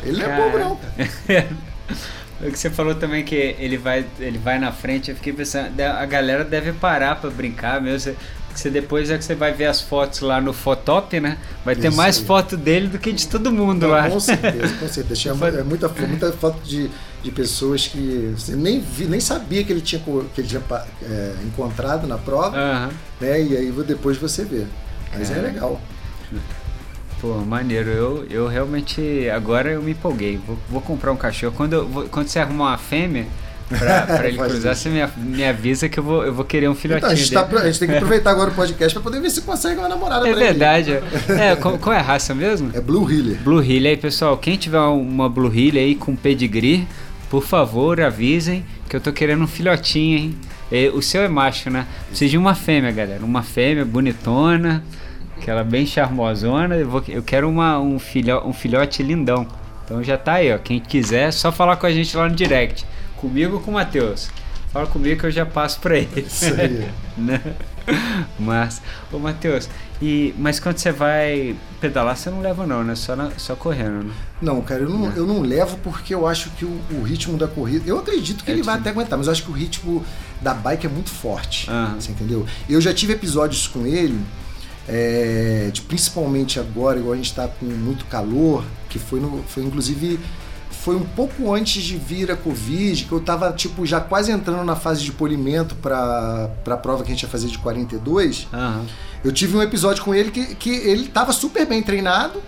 Ele não é bobo, não, cara. (laughs) O que você falou também que ele vai, ele vai na frente, eu fiquei pensando, a galera deve parar pra brincar mesmo. Você, depois é que você vai ver as fotos lá no Fotop, né? Vai ter Isso mais aí. foto dele do que de todo mundo lá. Com certeza, com certeza. Tinha é muita, muita foto de, de pessoas que você nem, vi, nem sabia que ele tinha, que ele tinha é, encontrado na prova, Aham. né? E aí depois você vê. Mas é Cara. legal. Pô, maneiro. Eu, eu realmente. Agora eu me empolguei. Vou, vou comprar um cachorro. Quando, eu vou- quando você arrumar uma fêmea pra, pra (laughs) ele cruzar, você me, me avisa que eu vou, eu vou querer um filhotinho Então, a, gente tá- a gente tem que (laughs) aproveitar agora o podcast para poder ver se consegue uma namorada É pra ele. verdade. (laughs) É, É, qual, qual é a raça mesmo? É Blue Healer. Blue Healer aí, pessoal. Quem tiver uma Blue Healer aí com pedigree, por favor, avisem que eu tô querendo um filhotinho, hein? E o seu é macho, né? Precisa de uma fêmea, galera. Uma fêmea bonitona, aquela bem charmosona. Eu, vou, eu quero uma, um, filho, um filhote lindão. Então já tá aí, ó. Quem quiser, é só falar com a gente lá no direct. Comigo ou com o Matheus. Fala comigo que eu já passo pra ele. Isso aí. (laughs) né? Mas, ô Matheus, e, mas quando você vai pedalar, você não leva não, né? Só, na- só correndo, né? Não, cara, eu não, eu não levo porque eu acho que o, o ritmo da corrida. Eu acredito que É ele vai até aguentar, mas eu acho que o ritmo da bike é muito forte. Aham. Você entendeu? Eu já tive episódios com ele, é, de, principalmente agora, igual a gente tá com muito calor, que foi, no, foi inclusive. Foi um pouco antes de vir a Covid, que eu tava, tipo, já quase entrando na fase de polimento para a prova que a gente ia fazer de 42. Aham. Eu tive um episódio com ele que, que ele tava super bem treinado.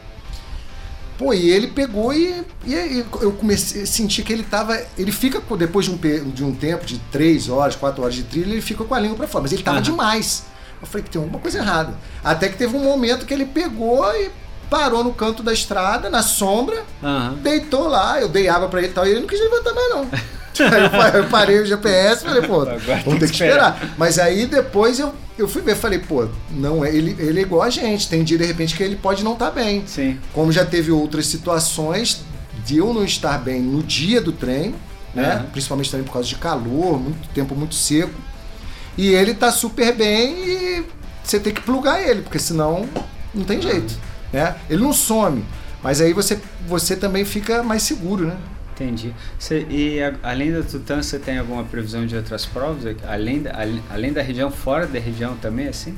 Pô, e ele pegou e, e eu comecei a sentir que ele tava. Ele fica, depois de um, de um tempo, de 3 horas, 4 horas de trilha, ele fica com a língua pra fora. Mas ele tava Aham. demais. Eu falei que tem alguma coisa errada. Até que teve um momento que ele pegou e parou no canto da estrada, na sombra, Aham. deitou lá, eu dei água pra ele e tal, e ele não quis levantar mais não. (laughs) Aí eu pa- eu parei o GPS e falei, pô, Agora vamos ter que esperar. Mas aí depois eu, eu fui ver, falei, pô, não é, ele, ele é igual a gente, tem dia de repente que ele pode não estar bem. Sim. Como já teve outras situações de eu não estar bem no dia do treino, né? Aham. Principalmente também por causa de calor, muito tempo muito seco. E ele tá super bem e você tem que plugar ele, porque senão não tem jeito, né? Ele não some, mas aí você, você também fica mais seguro, né? Entendi. E a- além da Tutã, você tem alguma previsão de outras provas? Além da, além da região, fora da região também, assim?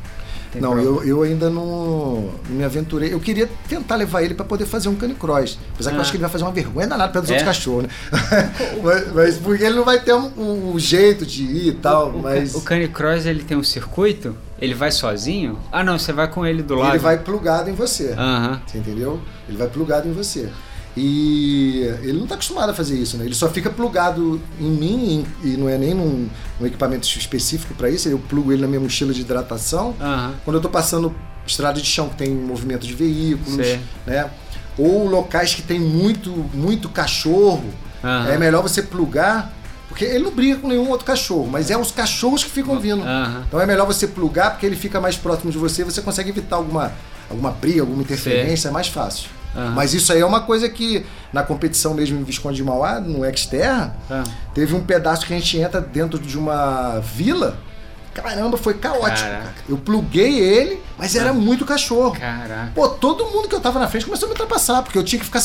Tem não, eu, eu ainda não, não me aventurei. Eu queria tentar levar ele para poder fazer um canicross. Apesar que eu Ah. acho que ele vai fazer uma vergonha danada perto dos É? outros cachorros, né? (laughs) mas, mas porque ele não vai ter um, um jeito de ir e tal, o, mas o Canicross, ele tem um circuito? Ele vai sozinho? Ah, não, você vai com ele do lado. ele vai plugado em você. Aham. Você entendeu? Ele vai plugado em você. E ele não está acostumado a fazer isso, né? Ele só fica plugado em mim e não é nem num, num equipamento específico para isso. Eu plugo ele na minha mochila de hidratação. Aham. Quando eu tô passando estrada de chão que tem movimento de veículos, Sei. né? Ou locais que tem muito, muito cachorro, Aham. é melhor você plugar, porque ele não briga com nenhum outro cachorro, mas é os cachorros que ficam vindo. Aham. Então é melhor você plugar porque ele fica mais próximo de você, você consegue evitar alguma, alguma briga, alguma interferência, é mais fácil. Mas isso aí é uma coisa que na competição mesmo em Visconde de Mauá, no Xterra, Ah. teve um pedaço que a gente entra dentro de uma vila. Caramba, foi caótico. Cara. Eu pluguei ele, mas era muito cachorro. Caraca. Pô, todo mundo que eu tava na frente começou a me ultrapassar, porque eu tinha que ficar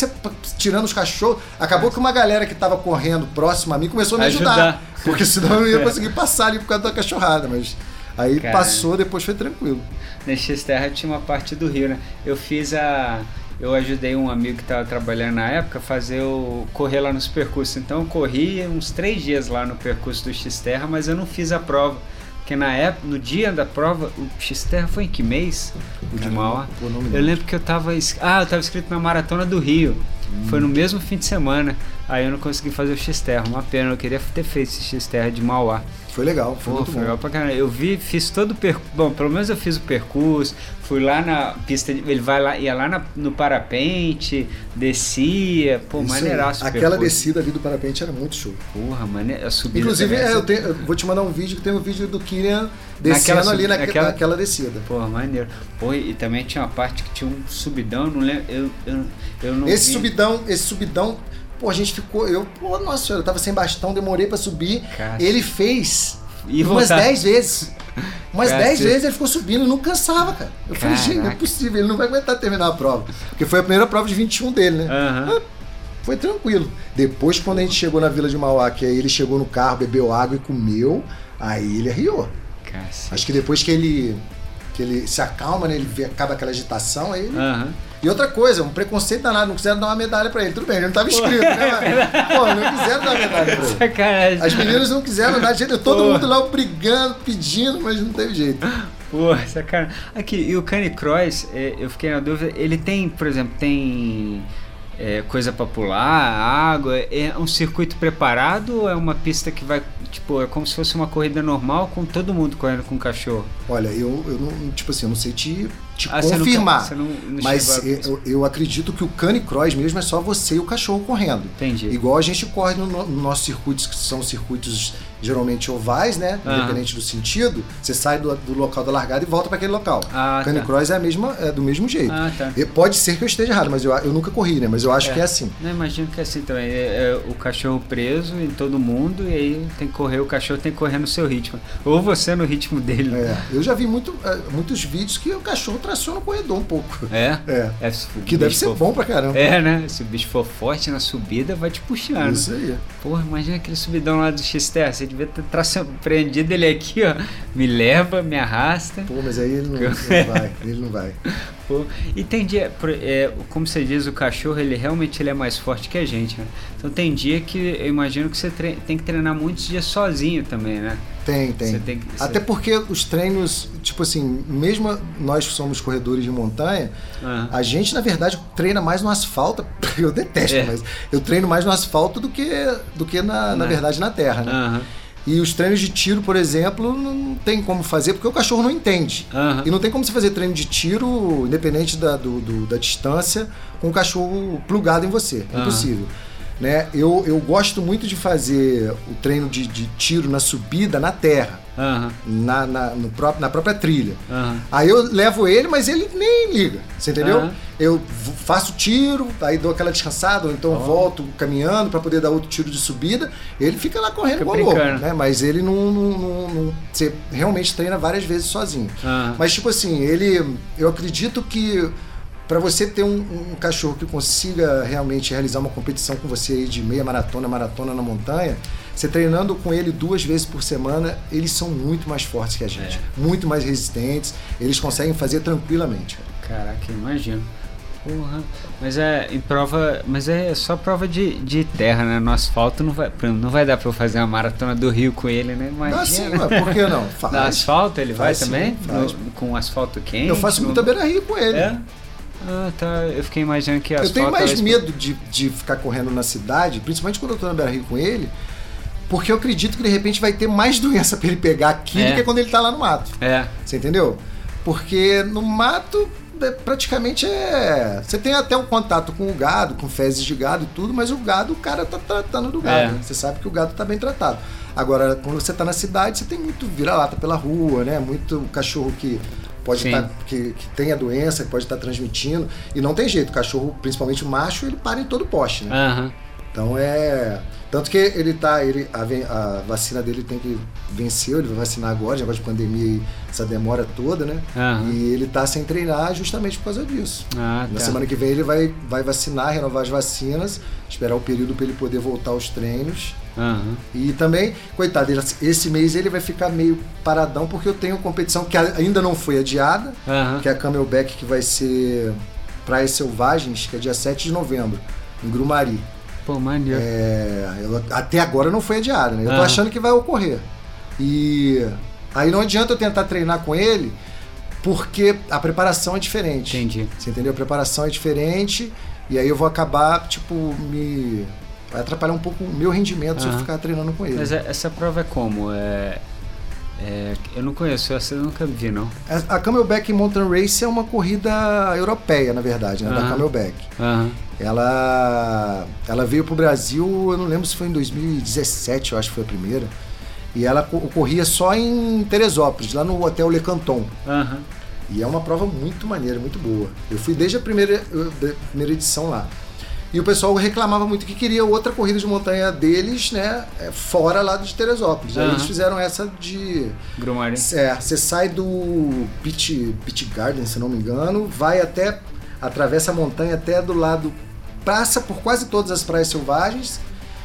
tirando os cachorros. Acabou que uma galera que tava correndo próximo a mim começou a me ajudar. Ajudar. Porque senão eu não ia (laughs) conseguir passar ali por causa da cachorrada. Mas aí Cara. passou, depois foi tranquilo. Na X-Terra tinha uma parte do Rio, né? Eu fiz a. Eu ajudei um amigo que estava trabalhando na época a fazer o. correr lá nos percursos. Então eu corri uns três dias lá no percurso do X-Terra, mas eu não fiz a prova. Porque na época, no dia da prova, o X-Terra foi em que mês? O de Mauá? Eu lembro. que eu tava. es- Ah, eu tava escrito na Maratona do Rio. Foi no mesmo fim de semana. Aí eu não consegui fazer o X-Terra. Uma pena, eu queria ter feito esse X-Terra de Mauá. Foi legal, foi Pô, muito foi legal pra caramba. Eu vi, fiz todo o percurso. Bom, pelo menos eu fiz o percurso. Fui lá na pista. De... Ele vai lá, ia lá na- no parapente, descia. Pô, Isso maneiraço. Aquela percurso. descida ali do parapente era muito show. Porra. A subida. Inclusive, é, eu, tenho- eu vou te mandar um vídeo que tem um vídeo do Kylian descendo Naquela ali naque- naquela- naquela descida. Porra, maneiro. Pô, e também tinha uma parte que tinha um subidão, não lembro. Eu, eu, eu não Esse vi. subidão, esse subidão, pô, a gente ficou. Eu, pô, nossa senhora, eu tava sem bastão, demorei pra subir. Ele fez E umas voltar. 10 vezes. Umas Cara, 10 você- vezes ele ficou subindo e não cansava, cara. Eu falei, gente, não é Caraca. possível, ele não vai aguentar terminar a prova. Porque foi a primeira prova de 21 dele, né? Aham. Foi tranquilo. Depois, quando a gente chegou na Vila de Mauá, que aí ele chegou no carro, bebeu água e comeu, aí ele arriou. Cacete. Acho que depois que ele, que ele se acalma, né, ele vê, acaba aquela agitação, aí ele... Aham. E outra coisa, um preconceito danado, não quiseram dar uma medalha pra ele. Tudo bem, ele não tava inscrito, né? (laughs) mas- Pô, não quiseram dar uma medalha pra ele. Sacanagem. As meninas não quiseram dar jeito, todo Pô. mundo lá brigando, pedindo, mas não teve jeito. Pô, sacanagem. Aqui, e o Canicross, é, eu fiquei na dúvida, ele tem, por exemplo, tem é, coisa pra pular, água, é um circuito preparado ou é uma pista que vai, tipo, é como se fosse uma corrida normal com todo mundo correndo com o cachorro? Olha, eu, eu não, tipo assim, eu não sei te, te Ah, você nunca- confirmar. você não- não mas a- eu, eu acredito que o canicross mesmo é só você e o cachorro correndo. Entendi. Igual a gente corre no, no nossos circuitos, que são circuitos geralmente ovais, né? Independente do sentido, você sai do, do local da largada e volta para aquele local. Ah, tá. Canicross é, a mesma, é do mesmo jeito. Ah, tá. E pode ser que eu esteja errado, mas eu, eu nunca corri, né? Mas eu acho que é assim. Não, imagino que é assim também. É, é o cachorro preso em todo mundo e aí tem que correr, o cachorro tem que correr no seu ritmo. Ou você no ritmo dele. né? É, eu já vi muito, é, muitos vídeos que o cachorro traciona o corredor um pouco. É? É. o Que deve ser for- bom pra caramba. É, né? Se o bicho for forte na subida, vai te puxando. Isso aí. Porra, imagina aquele subidão lá do X-Terra. Você devia ter tração- prendido ele aqui, ó. Me leva, me arrasta. Pô, mas aí ele não, (laughs) ele não vai, ele não vai. Pô. E tem dia, é, como você diz, o cachorro, ele realmente ele é mais forte que a gente, né? Então tem dia que eu imagino que você tre- tem que treinar muitos dias sozinho também, né? Tem, tem. Tem que- Até você- porque os treinos, tipo assim, mesmo nós que somos corredores de montanha, Ah. a gente, na verdade, treina mais no asfalto. (laughs) Eu detesto, É. mas eu treino mais no asfalto do que, do que na, na Na- verdade, na terra, né? Aham. E os treinos de tiro, por exemplo, não tem como fazer porque o cachorro não entende. Aham. E não tem como você fazer treino de tiro, independente da, do- do- da distância, com o cachorro plugado em você. Aham. Impossível. Né? Eu, eu gosto muito de fazer o treino de, de tiro na subida na terra, Aham. na, na, no próprio, na própria trilha. Aham. Aí eu levo ele, mas ele nem liga, você entendeu? Aham. Eu faço tiro, aí dou aquela descansada, ou então volto caminhando para poder dar outro tiro de subida. Ele fica lá correndo Fica igual louco, né? Mas ele não, não, não- não- Você realmente treina várias vezes sozinho. Mas, tipo assim, ele. Eu acredito que para você ter um, um cachorro que consiga realmente realizar uma competição com você aí de meia maratona, maratona na montanha, você treinando com ele duas vezes por semana, eles são muito mais fortes que a gente. Muito mais resistentes. Eles conseguem fazer tranquilamente. cara. Caraca, imagino. Porra. Mas é em prova. Mas é só prova de, de terra, né? No asfalto não vai, não vai dar pra eu fazer uma maratona do Rio com ele, né? Dá sim, Imagina. ué, por que não? (laughs) No Faz. asfalto ele vai Faz sim, também? No- com asfalto quente? Eu faço no- muita beira-rio com ele. É? Ah, tá. Eu fiquei imaginando que Eu asfalto. tenho mais medo de, de ficar correndo na cidade, principalmente quando eu tô na Beira Rio com ele, porque eu acredito que de repente vai ter mais (laughs) doença pra ele pegar aqui É. do que quando ele tá lá no mato. É. Você entendeu? Porque no mato é, praticamente é. Você tem até um contato com o gado, com fezes de gado e tudo, mas o gado, o cara tá tratando do gado. É. né? Você sabe que o gado tá bem tratado. Agora, quando você tá na cidade, você tem muito vira-lata pela rua, né? Muito cachorro que pode estar. que, que tem a doença, que pode estar transmitindo. E não tem jeito, o cachorro, principalmente o macho, ele para em todo poste, né? Aham. Então é. Tanto que ele tá. Ele, a, a vacina dele tem que vencer, ele vai vacinar agora, já de pandemia e essa demora toda, né? Aham. E ele tá sem treinar justamente por causa disso. Ah, Na tá. semana que vem ele vai, vai vacinar, renovar as vacinas, esperar o período para ele poder voltar aos treinos. Aham. E também, coitado, esse mês ele vai ficar meio paradão porque eu tenho competição que ainda não foi adiada, Aham. que é a Camelback que vai ser Praias Selvagens, que é dia 7 de novembro, em Grumari. Pô, maneiro. É, eu- até agora não foi adiada, né? Eu tô Ah. achando que vai ocorrer. E aí não adianta eu tentar treinar com ele, porque a preparação é diferente. Entendi. Você entendeu? A preparação é diferente E aí eu vou acabar, tipo, me. Vai atrapalhar um pouco o meu rendimento se eu ficar treinando com ele. Mas é- essa prova é como? É, é, eu não conheço, essa eu nunca vi, não. A a Camelback Mountain Race é uma corrida europeia, na verdade, né? Da Aham. Camelback. Aham. Ela, ela veio pro Brasil, eu não lembro se foi em 2017, eu acho que foi a primeira. E ela co- corria só em Teresópolis, lá no Hotel Le Canton. Aham. E é uma prova muito maneira, muito boa. Eu fui desde a primeira, da primeira edição lá. E o pessoal reclamava muito que queria outra corrida de montanha deles, né? é, Fora lá de Teresópolis. Aí Aham. eles fizeram essa de. Grumari. É, você sai do Beach, Beach Garden, se não me engano, vai até. atravessa a montanha até do lado. passa por quase todas as praias selvagens,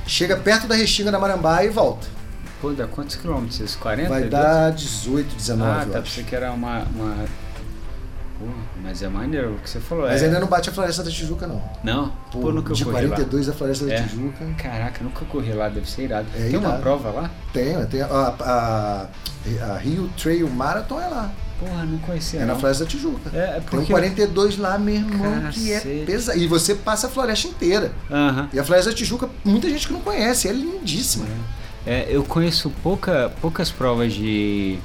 chega perto da Restinga da Marambá e volta. Pô, dá quantos quilômetros? isso? 40? Vai dar 18, 19, Ah, tá. Pensei que era uma. uma... Pô, mas é maneiro o que você falou. Mas é... ainda não bate a Floresta da Tijuca, não. Não? Pô, Pô, nunca de corri 42 a Floresta da É. Tijuca. lá. Caraca, nunca corri lá, deve ser irado. É Tem uma irado. prova lá? Tem, tem a, a, a Rio Trail Marathon é lá. Porra, não conhecia. É na não. Floresta da Tijuca. É, é Tem um porque. 42 lá, meu irmão, que é pesado. E você passa a floresta inteira. Aham. E a Floresta da Tijuca, muita gente que não conhece, é lindíssima. É, eu conheço pouca, poucas provas de,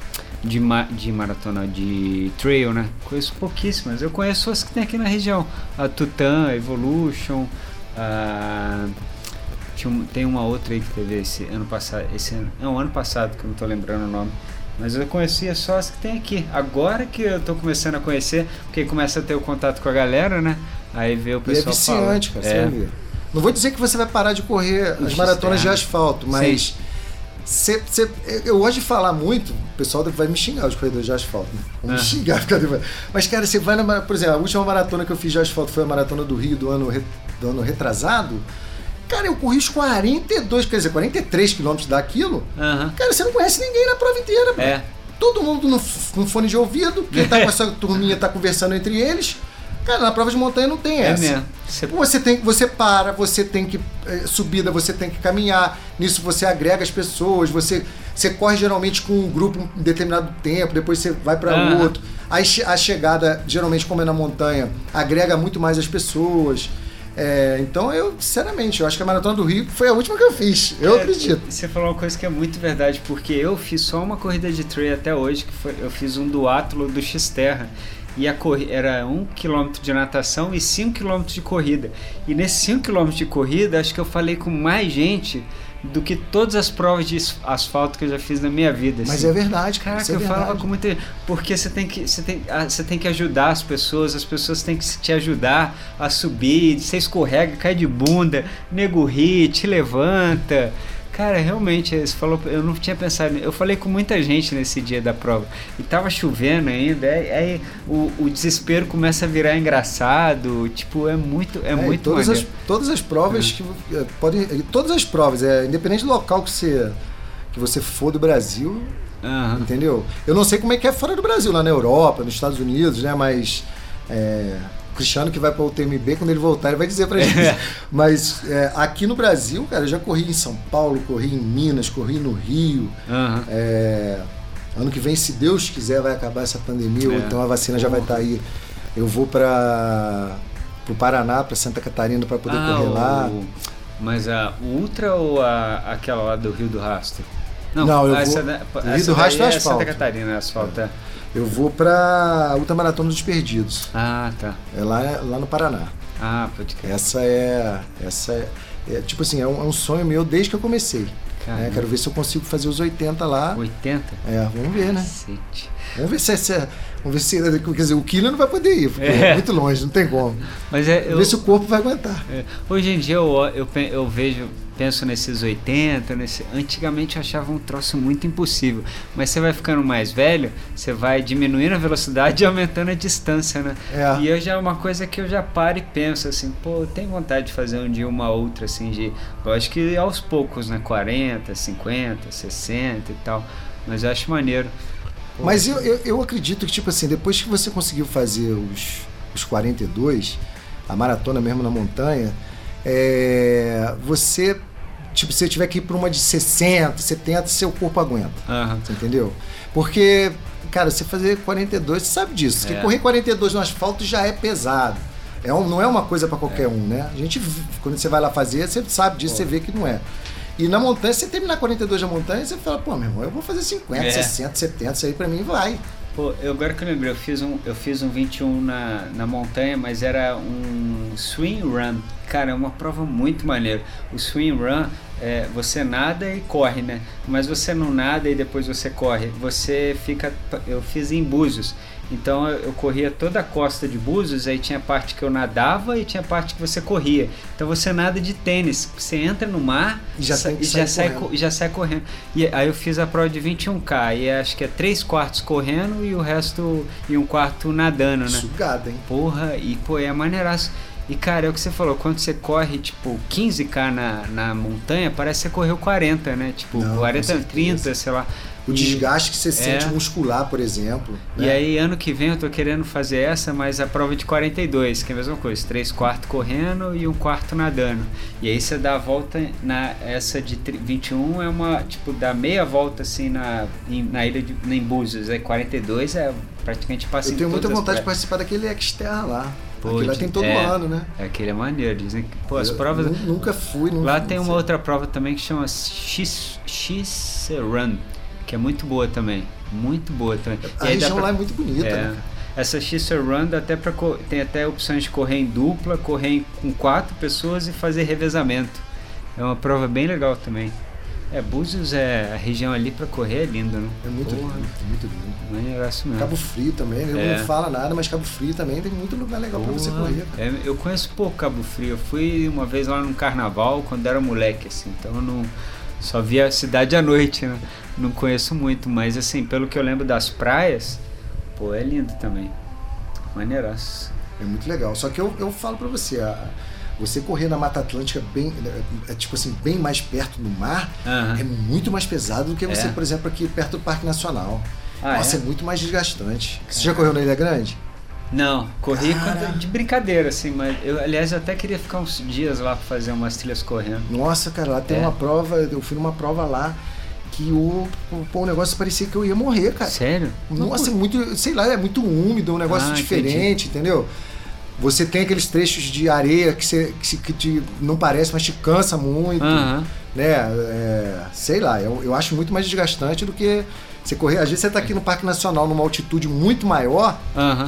de, ma- de maratona, de trail, né? Conheço pouquíssimas. Eu conheço as que tem aqui na região. A Tutan, a Evolution, a... tem uma outra aí que teve esse ano passado. Esse ano, não, ano passado, que eu não tô lembrando o nome. Mas eu conhecia só as que tem aqui. Agora que eu tô começando a conhecer, porque começa a ter o contato com a galera, né? Aí vê o E é pessoal viciante, fala. cara, É. Não vou dizer que você vai parar de correr as maratonas de externo. asfalto, mas cê- cê- eu gosto de falar muito, o pessoal vai me xingar, os corredores de asfalto, né? Vão me Ah. xingar. (laughs) por causa de- Mas, cara, você vai na. Por exemplo, a última maratona que eu fiz de asfalto foi a maratona do Rio do ano, do ano retrasado. Cara, eu corri os 42, quer dizer, 43 quilômetros daquilo. Aham. Cara, você não conhece ninguém na prova inteira. É. Todo mundo no, com fone de ouvido, quem tá (laughs) com essa turminha tá conversando entre eles. Cara, na prova de montanha não tem É essa. mesmo. Você Você tem, você para, você tem que eh, subida, você tem que caminhar. Nisso você agrega as pessoas, você você corre geralmente com um grupo um determinado tempo, depois você vai para Aham. outro. Aí che- a chegada, geralmente como é na montanha, agrega muito mais as pessoas. É, então eu, sinceramente, eu acho que a maratona do Rio foi a última que eu fiz. Eu É, acredito. Você falou uma coisa que é muito verdade, porque eu fiz só uma corrida de trail até hoje, que foi, eu fiz um duátulo do X-Terra. E a era 1 km de natação e 5 km de corrida. E nesses 5 km de corrida, acho que eu falei com mais gente do que todas as provas de as- asfalto que eu já fiz na minha vida. Mas assim. é verdade, cara. Caraca, é eu falava verdade. com muita porque você tem que você tem, ah, você tem que ajudar as pessoas, as pessoas têm que te ajudar a subir, você escorrega, cai de bunda, nego ri, te levanta. Cara, realmente, você falou, eu não tinha pensado, eu falei com muita gente nesse dia da prova e tava chovendo ainda, aí, aí o, o desespero começa a virar engraçado, tipo, é muito, é, É, muito todas as, todas as provas que é, podem todas as provas é independente do local que você que você for do Brasil Aham. entendeu? Eu não sei como é que é fora do Brasil lá na Europa nos Estados Unidos né mas é, Cristiano que vai para o TMB quando ele voltar ele vai dizer pra gente (laughs) mas é, aqui no Brasil cara eu já corri em São Paulo corri em Minas corri no Rio Aham. é, ano que vem, se Deus quiser, vai acabar essa pandemia, ou É. então a vacina já vai estar aí. Eu vou para o Paraná, para Santa Catarina, para poder Ah, correr lá. o- Mas a Ultra ou a, aquela lá do Rio do Rastro? Não, eu essa vou- da- o Rio do Rastro daí é asfalto. Santa Catarina, asfalto. é. Eu vou para a Ultramaratona dos Perdidos. Ah, tá. É lá, lá no Paraná. Ah, pode crer. Essa é. Essa é, é, tipo assim, é um, é um sonho meu desde que eu comecei. Né? Quero ver se eu consigo fazer os 80 lá. 80? É, vamos ver, né? Cacete. Vamos ver se, é- se é- vamos ver se quer dizer, o Killer não vai poder ir, porque É. é muito longe, não tem como. Mas é. Vamos Eu, ver se o corpo vai aguentar. é, hoje em dia eu, eu, eu vejo, penso nesses 80, nesse, antigamente eu achava um troço muito impossível. Mas você vai ficando mais velho, você vai diminuindo a velocidade e aumentando a distância, né? É. E eu já é uma coisa que eu já paro e penso assim, pô, eu tenho vontade de fazer um dia uma outra, assim, de. Lógico que aos poucos, né? 40, 50, 60 e tal. Mas eu acho maneiro. Pô, Mas eu, eu, eu acredito que, tipo assim, depois que você conseguiu fazer os, os 42, a maratona mesmo na montanha, é, você, tipo, se você tiver que ir para uma de 60, 70, seu corpo aguenta. Você entendeu? Porque, cara, você fazer 42, você sabe disso. É. Que correr 42 no asfalto já é pesado. É um, não é uma coisa para qualquer um, né? A gente, quando você vai lá fazer, você sabe disso, você vê que não é. E na montanha, você terminar 42 na montanha, você fala, pô, meu irmão, eu vou fazer 50, É. 60, 70, isso aí pra mim vai. Pô, eu, agora que eu lembrei, eu fiz um, eu fiz um 21 na, na montanha, mas era um swing run. Cara, é uma prova muito maneira. O swing run, é, você nada e corre, né? Mas você não nada e depois você corre. Você fica. Eu fiz em Búzios. Então eu, eu corria toda a costa de Búzios, aí tinha parte que eu nadava e tinha parte que você corria. Então você nada de tênis. Você entra no mar E já sa- e já sai, correndo. co- e já sai correndo. E aí eu fiz a prova de 21K, e acho que é 3 quartos correndo e o resto e um quarto nadando, né? Sugada, hein? Porra, e pô, é maneiraço. E cara, é o que você falou, quando você corre tipo 15k na, na montanha, parece que você correu 40, né? Tipo, Não, com 40, certeza. 30, sei lá. O E- desgaste que você sente é. muscular, por exemplo. E né? aí, ano que vem eu tô querendo fazer essa, mas a prova de 42, que é a mesma coisa, 3 quartos correndo e um quarto nadando. E aí você dá a volta na essa de tri- 21 é uma, tipo, dá meia volta assim na, em- na ilha de em Búzios, aí 42 é praticamente passa Eu tenho muita vontade de participar daquele Xterra lá. Pô, Aquilo lá tem todo é. ano, né? É aquele é maneiro, dizem pô, as Eu provas... nu- Nunca fui. Nunca, Lá tem uma outra prova também que chama X, X Run, que é muito boa também, muito boa também. A região pra- lá é muito bonita, é, né? essa X Run dá até pra, co- tem até opções de correr em dupla, correr em- com quatro pessoas e fazer revezamento. É uma prova bem legal também. É, Búzios é a região ali pra correr é lindo, né? É muito Porra, lindo, é muito lindo. Maneiraço mesmo. Cabo Frio também, né? É. não fala nada, mas Cabo Frio também tem muito lugar legal pra você correr. é, eu conheço pouco Cabo Frio. Eu fui uma vez lá num carnaval quando era moleque, assim. Então eu não só via a cidade à noite, né? Não conheço muito, mas assim, pelo que eu lembro das praias, pô, é lindo também. Maneiraço. É muito legal. Só que eu, eu falo pra você, a- você correr na Mata Atlântica bem, é, é, tipo assim, bem mais perto do mar, Aham. é muito mais pesado do que você, É? por exemplo, aqui perto do Parque Nacional. Ah, Nossa, é? é? muito mais desgastante. Você já correu na Ilha Grande? Não, corri quando- de brincadeira, assim, mas eu, aliás, eu até queria ficar uns dias lá pra fazer umas trilhas correndo. Nossa, cara, lá tem É. uma prova, eu fui numa prova lá que o, o, pô, o negócio parecia que eu ia morrer, cara. Sério? Nossa, é muito, sei lá, é muito úmido, um negócio Ah, diferente, entendeu? Você tem aqueles trechos de areia que, você, que, se- que te, não parece, mas te cansa muito, Aham. né? É, sei lá, eu, eu acho muito mais desgastante do que você correr. Às vezes você tá aqui no Parque Nacional numa altitude muito maior,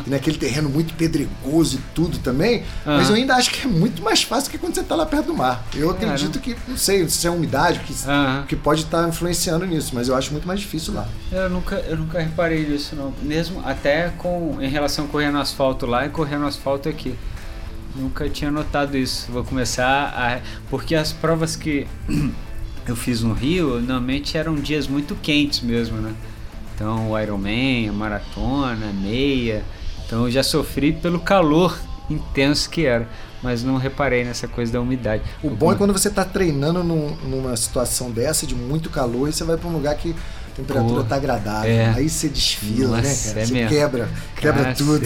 e naquele terreno muito pedregoso e tudo também, mas Aham. eu ainda acho que é muito mais fácil que quando você tá lá perto do mar. Eu acredito que, não sei se é a umidade que, Aham. que pode estar influenciando nisso, mas eu acho muito mais difícil lá. Eu nunca, eu nunca reparei nisso não. Mesmo até com em relação a correr no asfalto lá e correr no asfalto aqui. Nunca tinha notado isso. Vou começar a. Porque as provas que (clears throat) eu fiz no Rio normalmente eram dias muito quentes mesmo, né? Então o Ironman, a maratona, a meia. Então eu já sofri pelo calor intenso que era. Mas não reparei nessa coisa da umidade. O bom é quando você está treinando num- numa situação dessa de muito calor e você vai para um lugar que a temperatura Pô, tá agradável. é. Aí você desfila, né, Nossa, cara? é você mesmo. quebra, quebra Cacete. tudo.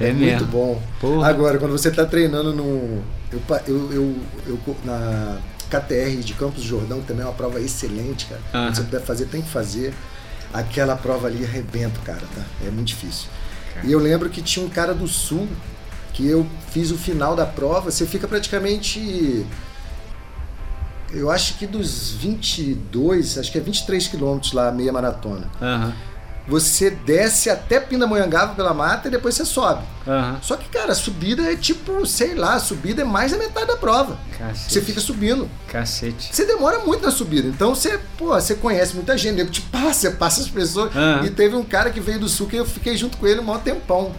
É muito mesmo. bom. Porra. Agora, quando você está treinando no. Eu, eu, eu, eu- na KTR de Campos do Jordão, também é uma prova excelente, cara. Quando você puder fazer, tem que fazer. Aquela prova ali arrebenta, cara, tá? É muito difícil. E eu lembro que tinha um cara do sul que eu fiz o final da prova, você fica praticamente. Eu acho que dos 22, acho que é 23 quilômetros lá, meia maratona. Aham, Você desce até Pindamonhangaba pela mata e depois você sobe. aham. Só que, cara, a subida é tipo, sei lá, a subida é mais da metade da prova. Cacete. Você fica subindo. Cacete. Você demora muito na subida. Então você, pô, você conhece muita gente, nego te passa, você (laughs) passa as pessoas. Aham. E teve um cara que veio do sul que eu fiquei junto com ele um maior tempão.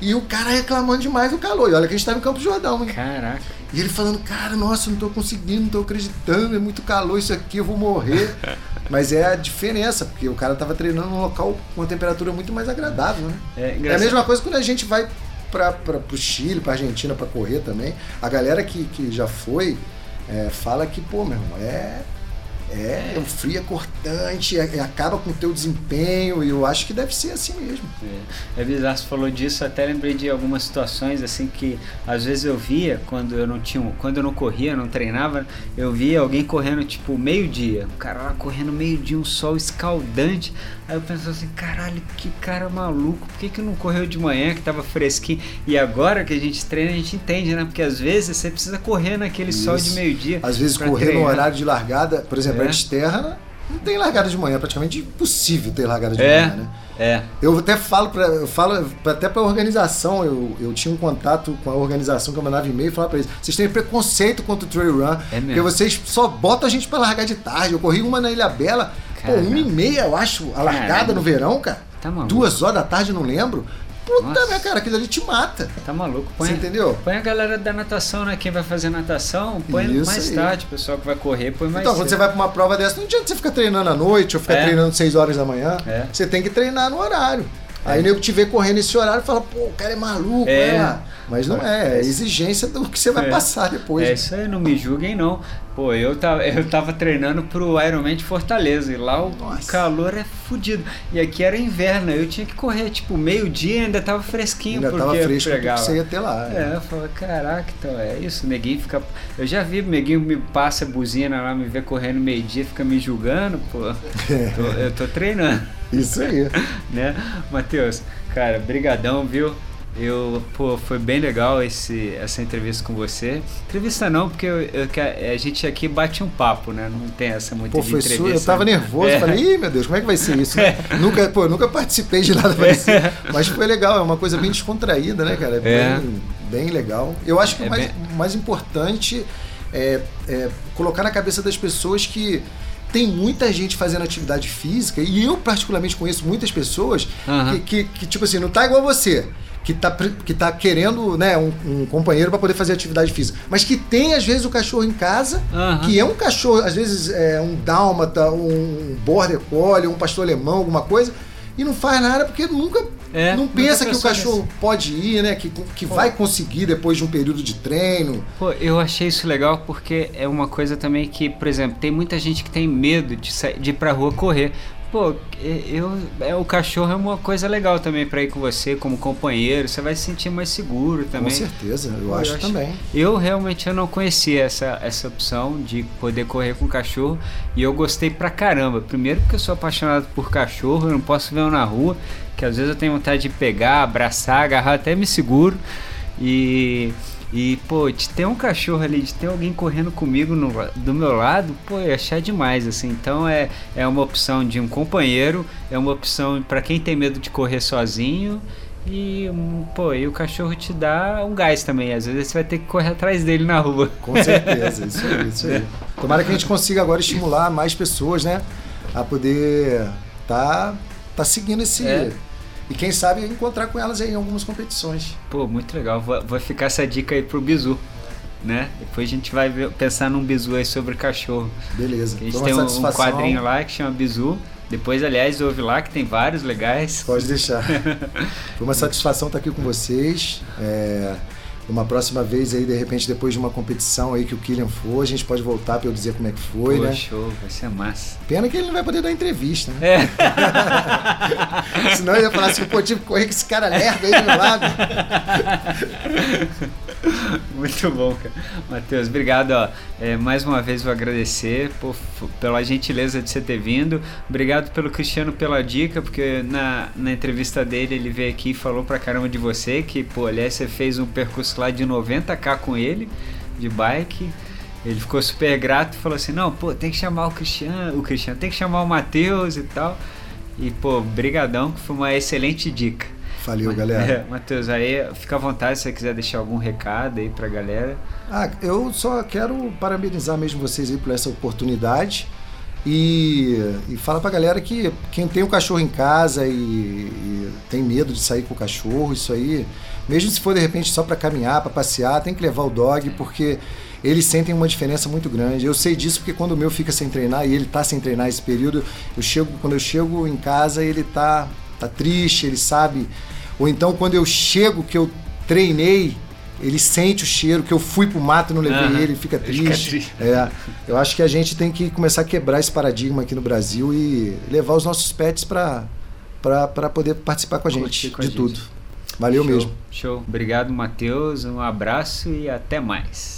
E o cara reclamando demais do calor. E olha que a gente tava em Campo Jordão, hein? Caraca. E ele falando, cara, nossa, não tô conseguindo, não tô acreditando, é muito calor isso aqui, eu vou morrer. (laughs) Mas é a diferença, porque o cara tava treinando num local com uma temperatura muito mais agradável, né? É É a mesma coisa quando a gente vai para pro Chile, pra Argentina pra correr também. A galera que, que já foi é, fala que, pô, meu irmão, é, É, o frio é cortante, é, é, acaba com o teu desempenho, e eu acho que deve ser assim mesmo. É, é bizarro, você falou disso, até lembrei de algumas situações assim que às vezes eu via quando eu não tinha, quando eu não corria, não treinava, eu via alguém correndo tipo meio-dia, o cara lá correndo meio-dia, um sol escaldante. Aí eu pensava assim, caralho, que cara maluco, por que, que não correu de manhã que tava fresquinho? E agora que a gente treina, a gente entende, né? Porque às vezes você precisa correr naquele Isso. sol de meio-dia. Às vezes correr treinar. no horário de largada, por exemplo, é. a Terra não tem largada de manhã, é praticamente impossível ter largada de é. manhã, né? É. Eu até falo para eu falo até para organização, eu, eu tinha um contato com a organização que eu mandava e-mail e falava para eles: "Vocês têm preconceito contra o trail run, é porque vocês só botam a gente para largar de tarde. Eu corri uma na Ilha Bela, pô, uma e meia, eu acho, a largada no verão, cara. Tá Duas horas da tarde, não lembro. Puta, minha cara, aquilo ali te mata. Tá maluco. Põe, Você entendeu? Põe a galera da natação, né? Quem vai fazer natação, põe Isso mais aí. tarde. O pessoal que vai correr, põe mais Então, cedo. quando você vai pra uma prova dessa, não adianta você ficar treinando à noite ou ficar é. treinando 6 horas da manhã. É. Você tem que treinar no horário. Aí o nego te vê correndo esse horário e fala, pô, o cara é maluco, é. é. Mas não é, é exigência do que você vai é. passar depois. É isso aí, não me julguem não. Pô, eu tava, eu tava treinando pro Ironman de Fortaleza e lá o Nossa. calor é fodido. E aqui era inverno, eu tinha que correr, tipo, meio-dia ainda tava fresquinho. Ainda porque tava fresco pegava. você ia ter lá. É, é eu falei, caraca, então é isso, o neguinho fica... Eu já vi, o neguinho me passa a buzina lá, me vê correndo meio-dia, fica me julgando, pô. (laughs) tô, eu tô treinando. Isso aí. (laughs) né? Matheus, cara, brigadão, viu? Eu, pô, foi bem legal esse, essa entrevista com você. Entrevista não, porque eu, eu, a gente aqui bate um papo, né? Não tem essa muita pô, foi entrevista. eu tava nervoso, é. falei, ih, meu Deus, como é que vai ser isso? (laughs) É. Nunca, pô, nunca participei de nada parecido. É. Mas foi legal, é uma coisa bem descontraída, né, cara? É bem, bem legal. Eu acho que o é mais, bem... mais importante é, é colocar na cabeça das pessoas que tem muita gente fazendo atividade física, e eu particularmente conheço muitas pessoas uhum. que, que, que, tipo assim, não tá igual você que está que tá querendo né, um, um companheiro para poder fazer atividade física. Mas que tem, às vezes, o cachorro em casa, uhum. que é um cachorro, às vezes, é um dálmata, um border collie, um pastor alemão, alguma coisa, e não faz nada porque nunca é, não pensa que o cachorro nisso. pode ir, né? Que, que vai conseguir depois de um período de treino. Pô, eu achei isso legal porque é uma coisa também que, por exemplo, tem muita gente que tem medo de, sair, de ir pra rua correr pô, eu, é, o cachorro é uma coisa legal também para ir com você como companheiro, você vai se sentir mais seguro também. Com certeza, eu, acho, eu acho também. Eu realmente eu não conhecia essa, essa opção de poder correr com cachorro e eu gostei pra caramba. Primeiro porque eu sou apaixonado por cachorro, eu não posso ver um na rua, que às vezes eu tenho vontade de pegar, abraçar, agarrar, até me seguro. E e, pô, de ter um cachorro ali, de ter alguém correndo comigo no, do meu lado, pô, eu achar demais, assim. Então é, é uma opção de um companheiro, é uma opção para quem tem medo de correr sozinho. E, pô, e o cachorro te dá um gás também. Às vezes você vai ter que correr atrás dele na rua. Com certeza, isso aí, isso aí. Tomara que a gente consiga agora estimular mais pessoas, né? A poder tá, tá seguindo esse. É e quem sabe encontrar com elas em algumas competições. Pô, muito legal. Vou, ficar essa dica aí pro Bizu. Né? Depois a gente vai ver, pensar num bizu aí sobre cachorro. Beleza. A gente tem um, um, quadrinho lá que chama Bizu. Depois, aliás, ouve lá que tem vários legais. Pode deixar. (laughs) Foi uma satisfação estar aqui com vocês. É, uma próxima vez aí, de repente, depois de uma competição aí que o Killian for, a gente pode voltar para eu dizer como é que foi, Pô, né? show, vai ser massa. Pena que ele não vai poder dar entrevista, né? É. (laughs) Senão ele ia falar assim, pô, tive que correr com esse cara lerdo aí do meu lado. (laughs) Muito bom, cara. Matheus, obrigado. Ó. É, mais uma vez vou agradecer por, pela gentileza de você ter vindo. Obrigado pelo Cristiano pela dica, porque na, na entrevista dele ele veio aqui e falou pra caramba de você, que, pô, aliás, você fez um percurso lá de 90k com ele, de bike. Ele ficou super grato e falou assim, não, pô, tem que chamar o Cristiano, o Cristiano, tem que chamar o Matheus e tal. E, pô, brigadão, que foi uma excelente dica. Valeu, galera. É, (laughs) Matheus, aí fica à vontade se você quiser deixar algum recado aí pra galera. Ah, eu só quero parabenizar mesmo vocês aí por essa oportunidade. E, e fala pra galera que quem tem o um cachorro em casa e, e, tem medo de sair com o cachorro, isso aí, mesmo se for de repente só para caminhar, para passear, tem que levar o dog, porque eles sentem uma diferença muito grande. Eu sei disso porque quando o meu fica sem treinar e ele tá sem treinar esse período, eu chego, quando eu chego em casa, ele tá, tá triste, ele sabe ou então quando eu chego que eu treinei ele sente o cheiro, que eu fui pro mato e não levei Aham. ele, ele fica Fica triste. triste. É, eu acho que a gente tem que começar a quebrar esse paradigma aqui no Brasil e levar os nossos pets para poder participar com a gente com a de gente. tudo. Valeu Show, mesmo. Show. Obrigado, Matheus. Um abraço e até mais.